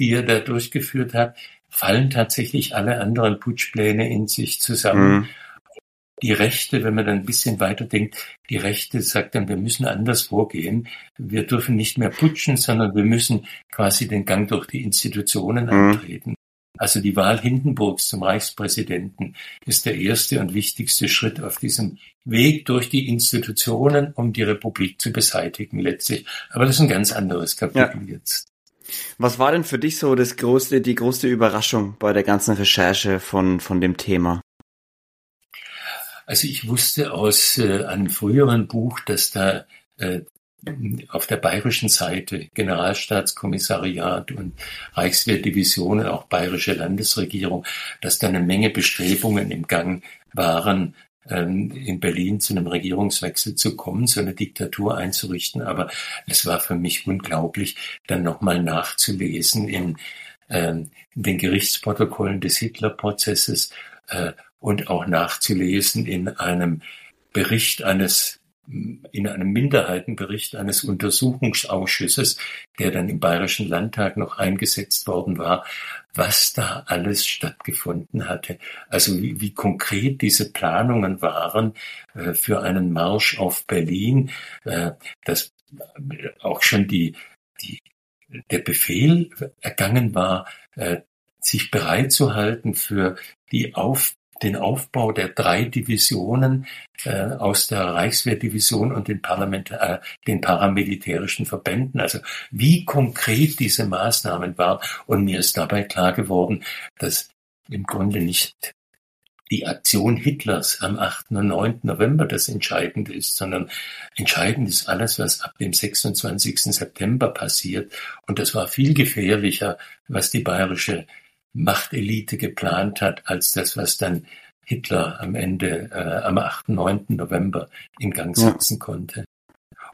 S2: die er da durchgeführt hat, fallen tatsächlich alle anderen Putschpläne in sich zusammen. Mhm. Die Rechte, wenn man dann ein bisschen weiter denkt, die Rechte sagt dann, wir müssen anders vorgehen. Wir dürfen nicht mehr putschen, sondern wir müssen quasi den Gang durch die Institutionen mhm. antreten. Also die Wahl Hindenburgs zum Reichspräsidenten ist der erste und wichtigste Schritt auf diesem Weg durch die Institutionen, um die Republik zu beseitigen letztlich. Aber das ist ein ganz anderes Kapitel ja. jetzt.
S1: Was war denn für dich so das größte, die größte Überraschung bei der ganzen Recherche von, von dem Thema?
S2: Also ich wusste aus äh, einem früheren Buch, dass da äh, auf der bayerischen Seite Generalstaatskommissariat und Reichswehrdivision auch bayerische Landesregierung, dass da eine Menge Bestrebungen im Gang waren, in Berlin zu einem Regierungswechsel zu kommen, so eine Diktatur einzurichten. Aber es war für mich unglaublich, dann nochmal nachzulesen in, ähm, den Gerichtsprotokollen des Hitlerprozesses äh, und auch nachzulesen in einem Bericht eines in einem Minderheitenbericht eines Untersuchungsausschusses, der dann im Bayerischen Landtag noch eingesetzt worden war, was da alles stattgefunden hatte. Also wie, wie konkret diese Planungen waren äh, für einen Marsch auf Berlin, äh, dass auch schon die, die, der Befehl ergangen war, äh, sich bereit zu halten für die Auf den Aufbau der drei Divisionen äh, aus der Reichswehrdivision und den, Parlament, äh, den paramilitärischen Verbänden. Also wie konkret diese Maßnahmen waren. Und mir ist dabei klar geworden, dass im Grunde nicht die Aktion Hitlers am 8. und 9. November das Entscheidende ist, sondern entscheidend ist alles, was ab dem 26. September passiert. Und das war viel gefährlicher, was die bayerische Machtelite geplant hat, als das, was dann Hitler am Ende, äh, am 8., 9. November in Gang setzen ja. konnte.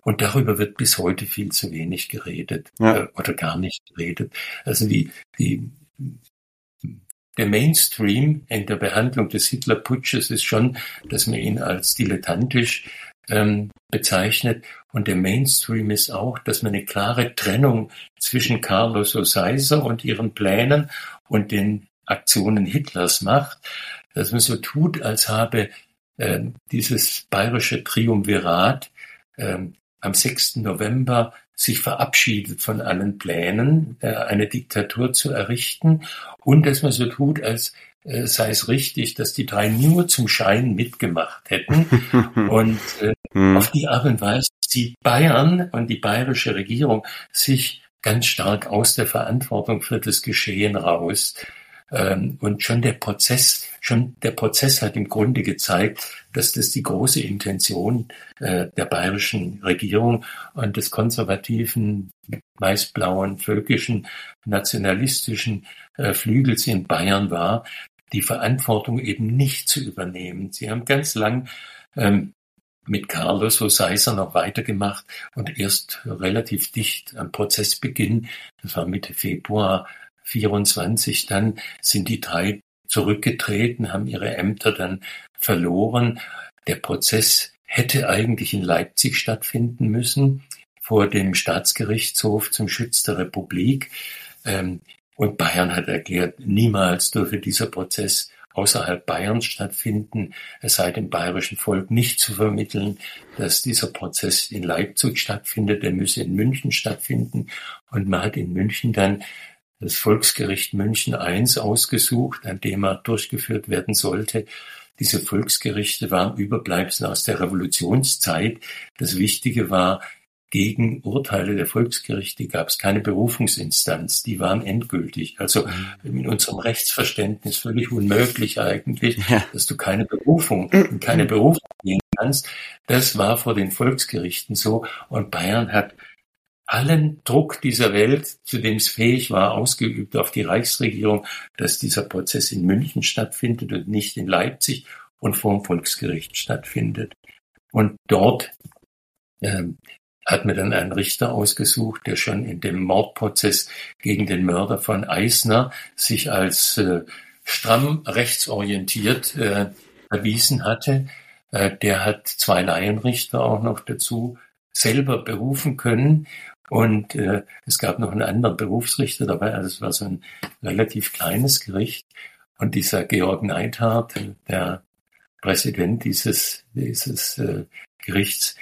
S2: Und darüber wird bis heute viel zu wenig geredet ja. äh, oder gar nicht geredet. Also die, die, der Mainstream in der Behandlung des Hitlerputsches ist schon, dass man ihn als dilettantisch ähm, bezeichnet. Und der Mainstream ist auch, dass man eine klare Trennung zwischen Carlos O'Seiser und ihren Plänen und den Aktionen Hitlers macht, dass man so tut, als habe äh, dieses bayerische Triumvirat äh, am 6. November sich verabschiedet von allen Plänen, äh, eine Diktatur zu errichten und dass man so tut, als äh, sei es richtig, dass die drei nur zum Schein mitgemacht hätten und äh, hm. auf die Art und Weise zieht Bayern und die bayerische Regierung sich ganz stark aus der Verantwortung für das Geschehen raus. Ähm, und schon der Prozess, schon der Prozess hat im Grunde gezeigt, dass das die große Intention äh, der bayerischen Regierung und des konservativen, meist blauen, völkischen, nationalistischen äh, Flügels in Bayern war, die Verantwortung eben nicht zu übernehmen. Sie haben ganz lang ähm, mit Carlos O'Seiser noch weitergemacht und erst relativ dicht am Prozessbeginn, das war Mitte Februar 24, dann sind die drei zurückgetreten, haben ihre Ämter dann verloren. Der Prozess hätte eigentlich in Leipzig stattfinden müssen, vor dem Staatsgerichtshof zum Schutz der Republik. Ähm, und Bayern hat erklärt, niemals dürfe dieser Prozess außerhalb Bayerns stattfinden. Es sei dem bayerischen Volk nicht zu vermitteln, dass dieser Prozess in Leipzig stattfindet. Er müsse in München stattfinden. Und man hat in München dann das Volksgericht München I ausgesucht, an dem er durchgeführt werden sollte. diese Volksgerichte waren Überbleibsel aus der Revolutionszeit. Das Wichtige war, gegen Urteile der Volksgerichte gab es keine Berufungsinstanz, die waren endgültig. Also mhm. in unserem Rechtsverständnis völlig unmöglich eigentlich, ja. dass du keine Berufung, keine Berufung gehen kannst. Das war vor den Volksgerichten so und Bayern hat allen Druck dieser Welt, zu dem es fähig war, ausgeübt auf die Reichsregierung, dass dieser Prozess in München stattfindet und nicht in Leipzig und vor dem Volksgericht stattfindet. Und dort ähm, hat mir dann einen Richter ausgesucht, der schon in dem Mordprozess gegen den Mörder von Eisner sich als äh, stramm rechtsorientiert äh, erwiesen hatte. Äh, der hat zwei Laienrichter auch noch dazu selber berufen können und äh, es gab noch einen anderen Berufsrichter dabei, also es war so ein relativ kleines Gericht. Und dieser Georg Neidhardt, der Präsident dieses, dieses äh, Gerichts,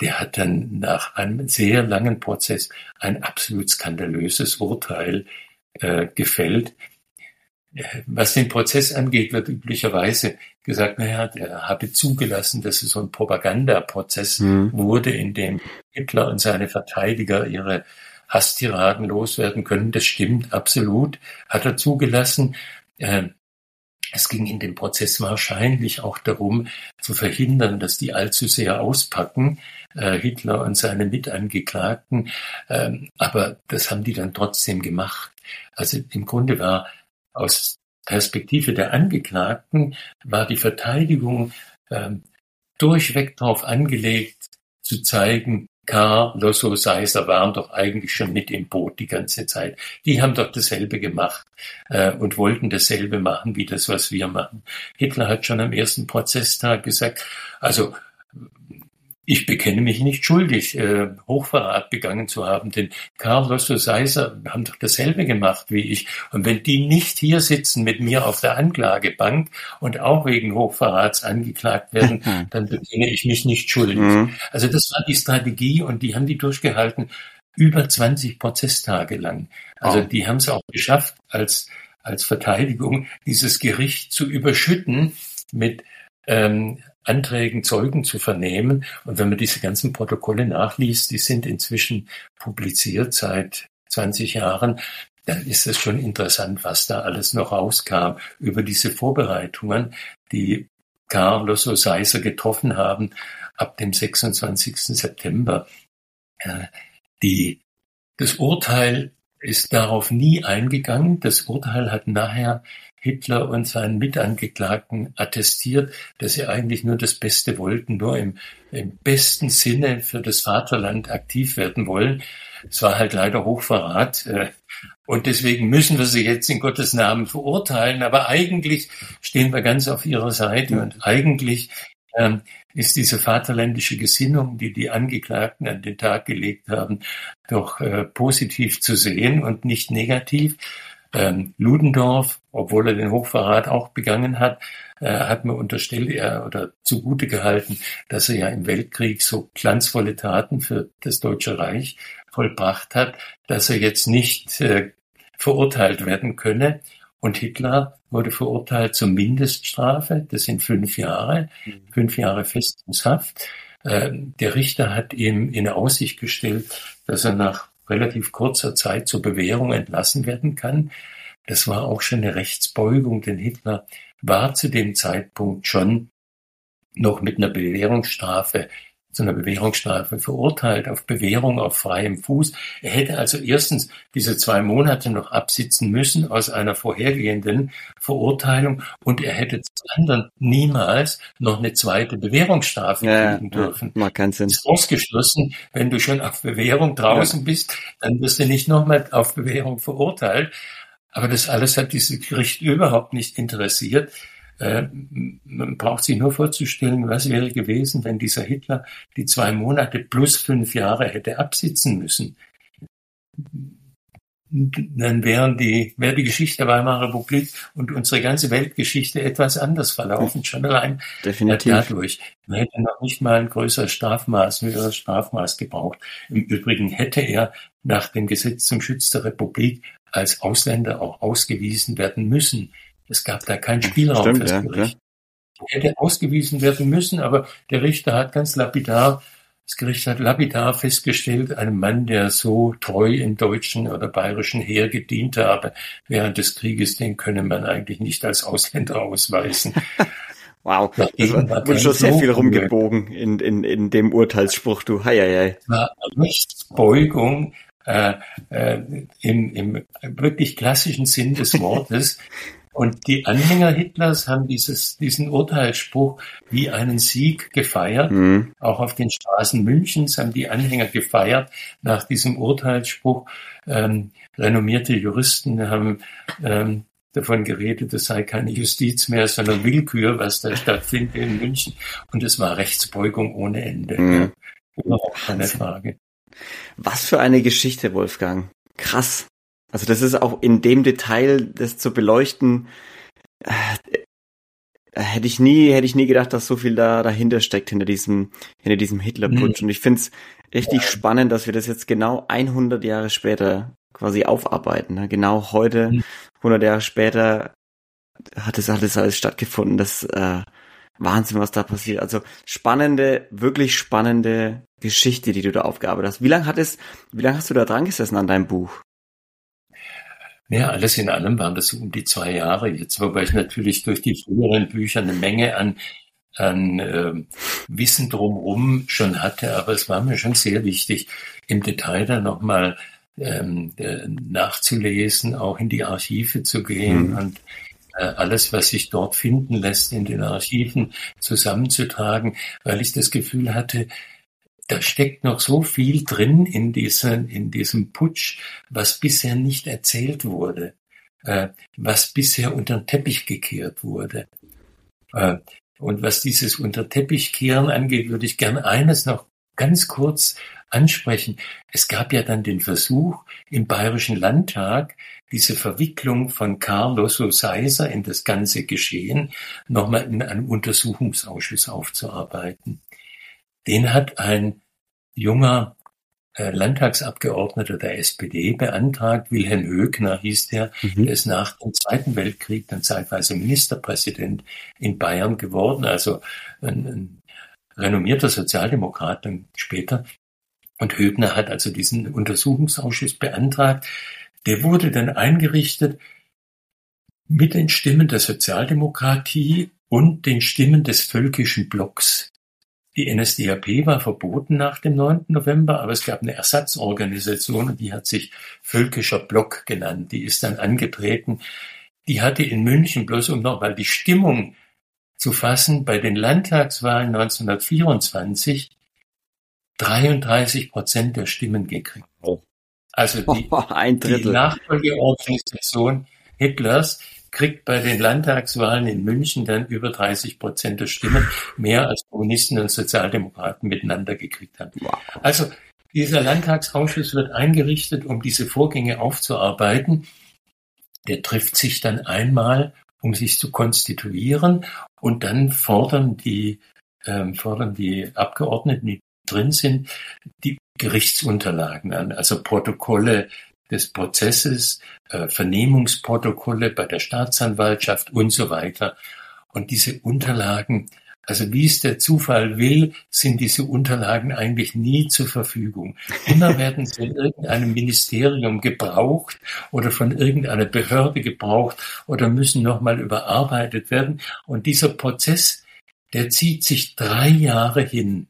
S2: der hat dann nach einem sehr langen Prozess ein absolut skandalöses Urteil äh, gefällt, was den Prozess angeht, wird üblicherweise gesagt, naja, der habe zugelassen, dass es so ein Propagandaprozess mhm. wurde, in dem Hitler und seine Verteidiger ihre Hasstiraden loswerden können. Das stimmt absolut, hat er zugelassen. Ähm, es ging in dem Prozess wahrscheinlich auch darum, zu verhindern, dass die allzu sehr auspacken, äh, Hitler und seine Mitangeklagten. Ähm, aber das haben die dann trotzdem gemacht. Also im Grunde war aus Perspektive der Angeklagten war die Verteidigung ähm, durchweg darauf angelegt, zu zeigen, K., Losso, Seiser waren doch eigentlich schon mit im Boot die ganze Zeit. Die haben doch dasselbe gemacht äh, und wollten dasselbe machen wie das, was wir machen. Hitler hat schon am ersten Prozesstag gesagt, also ich bekenne mich nicht schuldig, äh, Hochverrat begangen zu haben, denn Carlos und Seiser haben doch dasselbe gemacht wie ich. Und wenn die nicht hier sitzen mit mir auf der Anklagebank und auch wegen Hochverrats angeklagt werden, mhm. dann bekenne ich mich nicht schuldig. Mhm. Also das war die Strategie und die haben die durchgehalten über 20 Prozesstage lang. Also oh. die haben es auch geschafft, als, als Verteidigung dieses Gericht zu überschütten mit ähm, Anträgen Zeugen zu vernehmen. Und wenn man diese ganzen Protokolle nachliest, die sind inzwischen publiziert seit 20 Jahren, dann ist es schon interessant, was da alles noch rauskam über diese Vorbereitungen, die Carlos Oseiser getroffen haben ab dem 26. September. Äh, die, das Urteil ist darauf nie eingegangen. Das Urteil hat nachher Hitler und seinen Mitangeklagten attestiert, dass sie eigentlich nur das Beste wollten, nur im, im besten Sinne für das Vaterland aktiv werden wollen. Es war halt leider Hochverrat. Äh, und deswegen müssen wir sie jetzt in Gottes Namen verurteilen. Aber eigentlich stehen wir ganz auf ihrer Seite und eigentlich ähm, ist diese vaterländische Gesinnung, die die Angeklagten an den Tag gelegt haben, doch äh, positiv zu sehen und nicht negativ. Ähm, Ludendorff, obwohl er den Hochverrat auch begangen hat, äh, hat mir unterstellt er oder zugute gehalten, dass er ja im Weltkrieg so glanzvolle Taten für das Deutsche Reich vollbracht hat, dass er jetzt nicht äh, verurteilt werden könne. Und Hitler wurde verurteilt zur Mindeststrafe, das sind fünf Jahre, mhm. fünf Jahre Festungshaft. Äh, der Richter hat ihm in Aussicht gestellt, dass er nach relativ kurzer Zeit zur Bewährung entlassen werden kann. Das war auch schon eine Rechtsbeugung, denn Hitler war zu dem Zeitpunkt schon noch mit einer Bewährungsstrafe zu einer Bewährungsstrafe verurteilt, auf Bewährung auf freiem Fuß. Er hätte also erstens diese zwei Monate noch absitzen müssen aus einer vorhergehenden Verurteilung und er hätte zum anderen niemals noch eine zweite Bewährungsstrafe ja, kriegen dürfen.
S1: Ja, macht keinen Sinn.
S2: Ist ausgeschlossen, wenn du schon auf Bewährung draußen ja. bist, dann wirst du nicht nochmal auf Bewährung verurteilt. Aber das alles hat dieses Gericht überhaupt nicht interessiert. Äh, man braucht sich nur vorzustellen, was wäre gewesen, wenn dieser Hitler die zwei Monate plus fünf Jahre hätte absitzen müssen. Dann wären die, wäre die Geschichte der Weimarer Republik und unsere ganze Weltgeschichte etwas anders verlaufen, schon allein
S1: Definitiv.
S2: dadurch. Man hätte noch nicht mal ein größeres Strafmaß, ein höheres Strafmaß gebraucht. Im Übrigen hätte er nach dem Gesetz zum Schutz der Republik als Ausländer auch ausgewiesen werden müssen. Es gab da keinen Spielraum
S1: Stimmt, fürs ja, Gericht.
S2: hätte ausgewiesen werden müssen, aber der Richter hat ganz lapidar, das Gericht hat lapidar festgestellt, einem Mann, der so treu im deutschen oder bayerischen Heer gedient habe während des Krieges, den könne man eigentlich nicht als Ausländer ausweisen.
S1: Wow, das wurde schon sehr viel rumgebogen in, in, in dem Urteilsspruch, du. Hei, hei, hei.
S2: War Rechtsbeugung äh, äh, im, im wirklich klassischen Sinn des Wortes. Und die Anhänger Hitlers haben dieses, diesen Urteilsspruch wie einen Sieg gefeiert. Mhm. Auch auf den Straßen Münchens haben die Anhänger gefeiert nach diesem Urteilsspruch. Ähm, renommierte Juristen haben ähm, davon geredet, es sei keine Justiz mehr, sondern Willkür, was da stattfindet in München. Und es war Rechtsbeugung ohne Ende. Mhm. Überhaupt keine Frage.
S1: Was für eine Geschichte, Wolfgang. Krass. Also das ist auch in dem Detail, das zu beleuchten, äh, hätte ich nie, hätte ich nie gedacht, dass so viel da dahinter steckt hinter diesem, hinter diesem Hitlerputsch. Mhm. Und ich finde es richtig ja. spannend, dass wir das jetzt genau 100 Jahre später quasi aufarbeiten. Ne? Genau heute, mhm. 100 Jahre später, hat es alles alles stattgefunden. Das äh, Wahnsinn, was da passiert. Also spannende, wirklich spannende Geschichte, die du da aufgearbeitet hast. Wie lange hat es, wie lange hast du da dran gesessen an deinem Buch?
S2: Ja, alles in allem waren das um die zwei Jahre jetzt, wobei ich natürlich durch die früheren Bücher eine Menge an, an äh, Wissen drumherum schon hatte, aber es war mir schon sehr wichtig, im Detail dann nochmal ähm, äh, nachzulesen, auch in die Archive zu gehen mhm. und äh, alles, was sich dort finden lässt, in den Archiven zusammenzutragen, weil ich das Gefühl hatte, da steckt noch so viel drin in, diesen, in diesem Putsch, was bisher nicht erzählt wurde, äh, was bisher unter den Teppich gekehrt wurde. Äh, und was dieses unter Teppich kehren angeht, würde ich gern eines noch ganz kurz ansprechen. Es gab ja dann den Versuch im Bayerischen Landtag, diese Verwicklung von Carlos Seiser in das ganze Geschehen nochmal in einem Untersuchungsausschuss aufzuarbeiten. Den hat ein junger äh, Landtagsabgeordneter der SPD beantragt, Wilhelm Högner hieß der, mhm. der ist nach dem Zweiten Weltkrieg dann zeitweise Ministerpräsident in Bayern geworden, also ein, ein renommierter Sozialdemokrat dann später. Und Högner hat also diesen Untersuchungsausschuss beantragt. Der wurde dann eingerichtet mit den Stimmen der Sozialdemokratie und den Stimmen des völkischen Blocks. Die NSDAP war verboten nach dem 9. November, aber es gab eine Ersatzorganisation die hat sich Völkischer Block genannt. Die ist dann angetreten. Die hatte in München, bloß um nochmal die Stimmung zu fassen, bei den Landtagswahlen 1924 33 Prozent der Stimmen gekriegt. Oh. Also die, die Nachfolgeorganisation Hitlers kriegt bei den Landtagswahlen in München dann über 30 Prozent der Stimmen, mehr als Kommunisten und Sozialdemokraten miteinander gekriegt haben. Also dieser Landtagsausschuss wird eingerichtet, um diese Vorgänge aufzuarbeiten. Der trifft sich dann einmal, um sich zu konstituieren, und dann fordern die, ähm, fordern die Abgeordneten, die drin sind, die Gerichtsunterlagen an, also Protokolle des Prozesses, äh, Vernehmungsprotokolle bei der Staatsanwaltschaft und so weiter. Und diese Unterlagen, also wie es der Zufall will, sind diese Unterlagen eigentlich nie zur Verfügung. Immer werden sie in irgendeinem Ministerium gebraucht oder von irgendeiner Behörde gebraucht oder müssen nochmal überarbeitet werden. Und dieser Prozess, der zieht sich drei Jahre hin.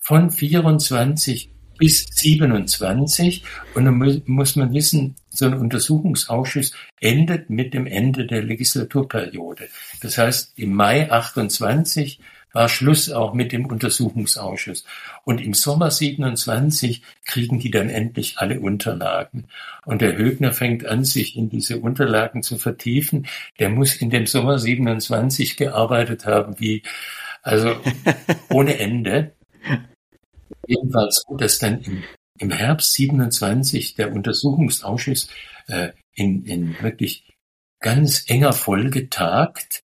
S2: Von 24 bis 27. Und dann muss man wissen, so ein Untersuchungsausschuss endet mit dem Ende der Legislaturperiode. Das heißt, im Mai 28 war Schluss auch mit dem Untersuchungsausschuss. Und im Sommer 27 kriegen die dann endlich alle Unterlagen. Und der Högner fängt an, sich in diese Unterlagen zu vertiefen. Der muss in dem Sommer 27 gearbeitet haben, wie, also ohne Ende jedenfalls so, dass dann im, im Herbst 27 der Untersuchungsausschuss äh, in, in wirklich ganz enger Folge tagt.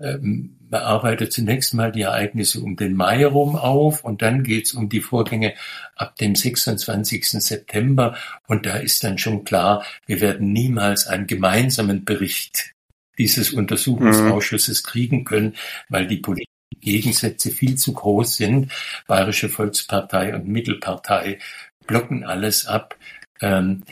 S2: Ähm, man arbeitet zunächst mal die Ereignisse um den Mai rum auf und dann geht's um die Vorgänge ab dem 26. September und da ist dann schon klar, wir werden niemals einen gemeinsamen Bericht dieses Untersuchungsausschusses mhm. kriegen können, weil die politischen Gegensätze viel zu groß sind. Bayerische Volkspartei und Mittelpartei blocken alles ab. Ähm,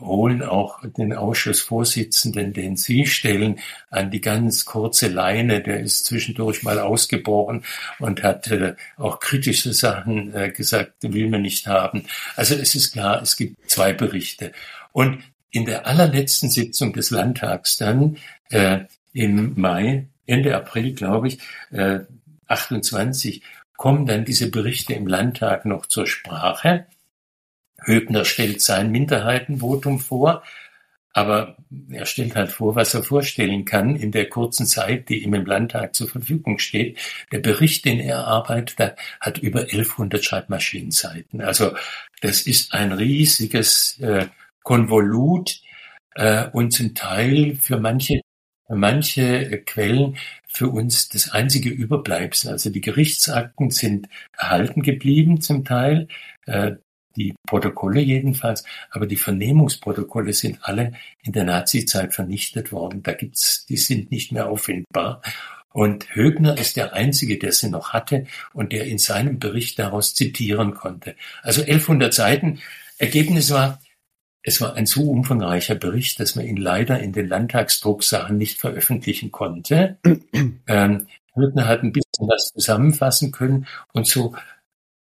S2: holen auch den Ausschussvorsitzenden, den Sie stellen, an die ganz kurze Leine. Der ist zwischendurch mal ausgebrochen und hat äh, auch kritische Sachen äh, gesagt, will man nicht haben. Also es ist klar, es gibt zwei Berichte. Und in der allerletzten Sitzung des Landtags dann äh, im Mai, Ende April, glaube ich, äh, 28, kommen dann diese Berichte im Landtag noch zur Sprache. Höbner stellt sein Minderheitenvotum vor, aber er stellt halt vor, was er vorstellen kann in der kurzen Zeit, die ihm im Landtag zur Verfügung steht. Der Bericht, den er arbeitet, hat über 1100 Schreibmaschinenseiten. Also das ist ein riesiges äh, Konvolut äh, und zum Teil für manche manche Quellen für uns das einzige Überbleibsel. Also die Gerichtsakten sind erhalten geblieben zum Teil. Äh, die Protokolle jedenfalls, aber die Vernehmungsprotokolle sind alle in der Nazizeit vernichtet worden. Da gibt's, die sind nicht mehr auffindbar. Und Högner ist der Einzige, der sie noch hatte und der in seinem Bericht daraus zitieren konnte. Also 1100 Seiten. Ergebnis war, es war ein so umfangreicher Bericht, dass man ihn leider in den Landtagsdrucksachen nicht veröffentlichen konnte. ähm, Högner hat ein bisschen was zusammenfassen können und so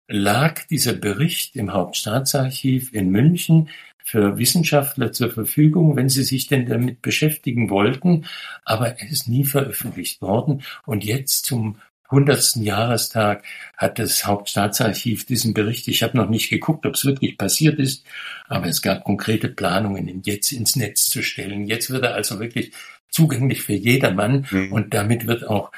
S2: lag dieser Bericht im Hauptstaatsarchiv in München für Wissenschaftler zur Verfügung, wenn sie sich denn damit beschäftigen wollten, aber er ist nie veröffentlicht worden. Und jetzt zum hundertsten Jahrestag hat das Hauptstaatsarchiv diesen Bericht, ich habe noch nicht geguckt, ob es wirklich passiert ist, aber es gab konkrete Planungen, ihn jetzt ins Netz zu stellen. Jetzt wird er also wirklich zugänglich für jedermann mhm. und damit wird auch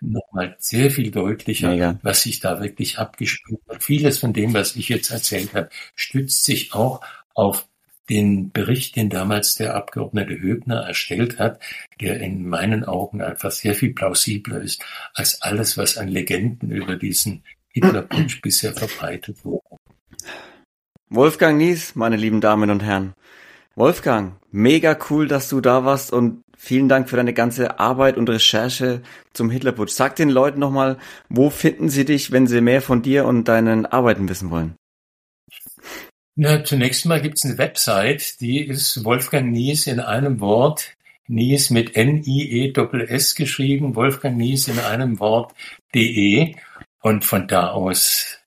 S2: nochmal sehr viel deutlicher, Mega. was sich da wirklich abgespielt hat. Vieles von dem, was ich jetzt erzählt habe, stützt sich auch auf den Bericht, den damals der Abgeordnete Höbner erstellt hat, der in meinen Augen einfach sehr viel plausibler ist als alles, was an Legenden über diesen Hitlerputsch bisher verbreitet wurde.
S1: Wolfgang Nies, meine lieben Damen und Herren. Wolfgang, mega cool, dass du da warst und vielen Dank für deine ganze Arbeit und Recherche zum Hitlerputsch. Sag den Leuten nochmal, wo finden sie dich, wenn sie mehr von dir und deinen Arbeiten wissen wollen?
S2: Na, zunächst mal gibt's eine Website, die ist Wolfgang Nies in einem Wort, Nies mit N-I-E-S-S geschrieben, Wolfgang Nies in einem Wort de und von da aus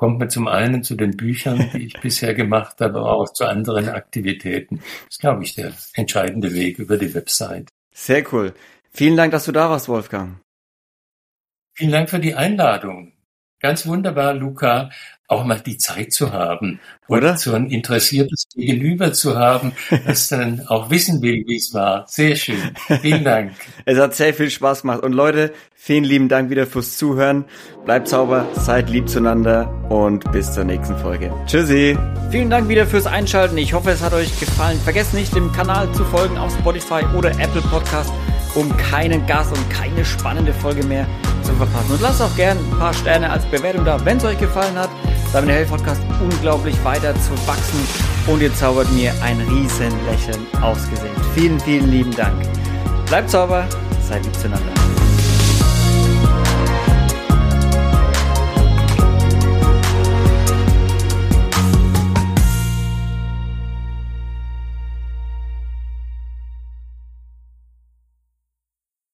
S2: kommt man zum einen zu den Büchern, die ich bisher gemacht habe, aber auch zu anderen Aktivitäten. Das ist, glaube ich, der entscheidende Weg über die Website.
S1: Sehr cool. Vielen Dank, dass du da warst, Wolfgang.
S2: Vielen Dank für die Einladung. Ganz wunderbar, Luca, auch mal die Zeit zu haben oder so ein interessiertes Gegenüber zu haben, das dann auch wissen will, wie es war. Sehr schön. Vielen Dank.
S1: es hat sehr viel Spaß gemacht. Und Leute, vielen lieben Dank wieder fürs Zuhören. Bleibt sauber, seid lieb zueinander und bis zur nächsten Folge. Tschüssi. Vielen Dank wieder fürs Einschalten. Ich hoffe, es hat euch gefallen. Vergesst nicht, dem Kanal zu folgen auf Spotify oder Apple Podcast um keinen Gast und keine spannende Folge mehr zu verpassen. Und lasst auch gerne ein paar Sterne als Bewertung da, wenn es euch gefallen hat. Damit hilft Podcast unglaublich weiter zu wachsen und ihr zaubert mir ein riesen Lächeln aufs Gesicht. Vielen, vielen lieben Dank. Bleibt sauber, seid lieb zueinander.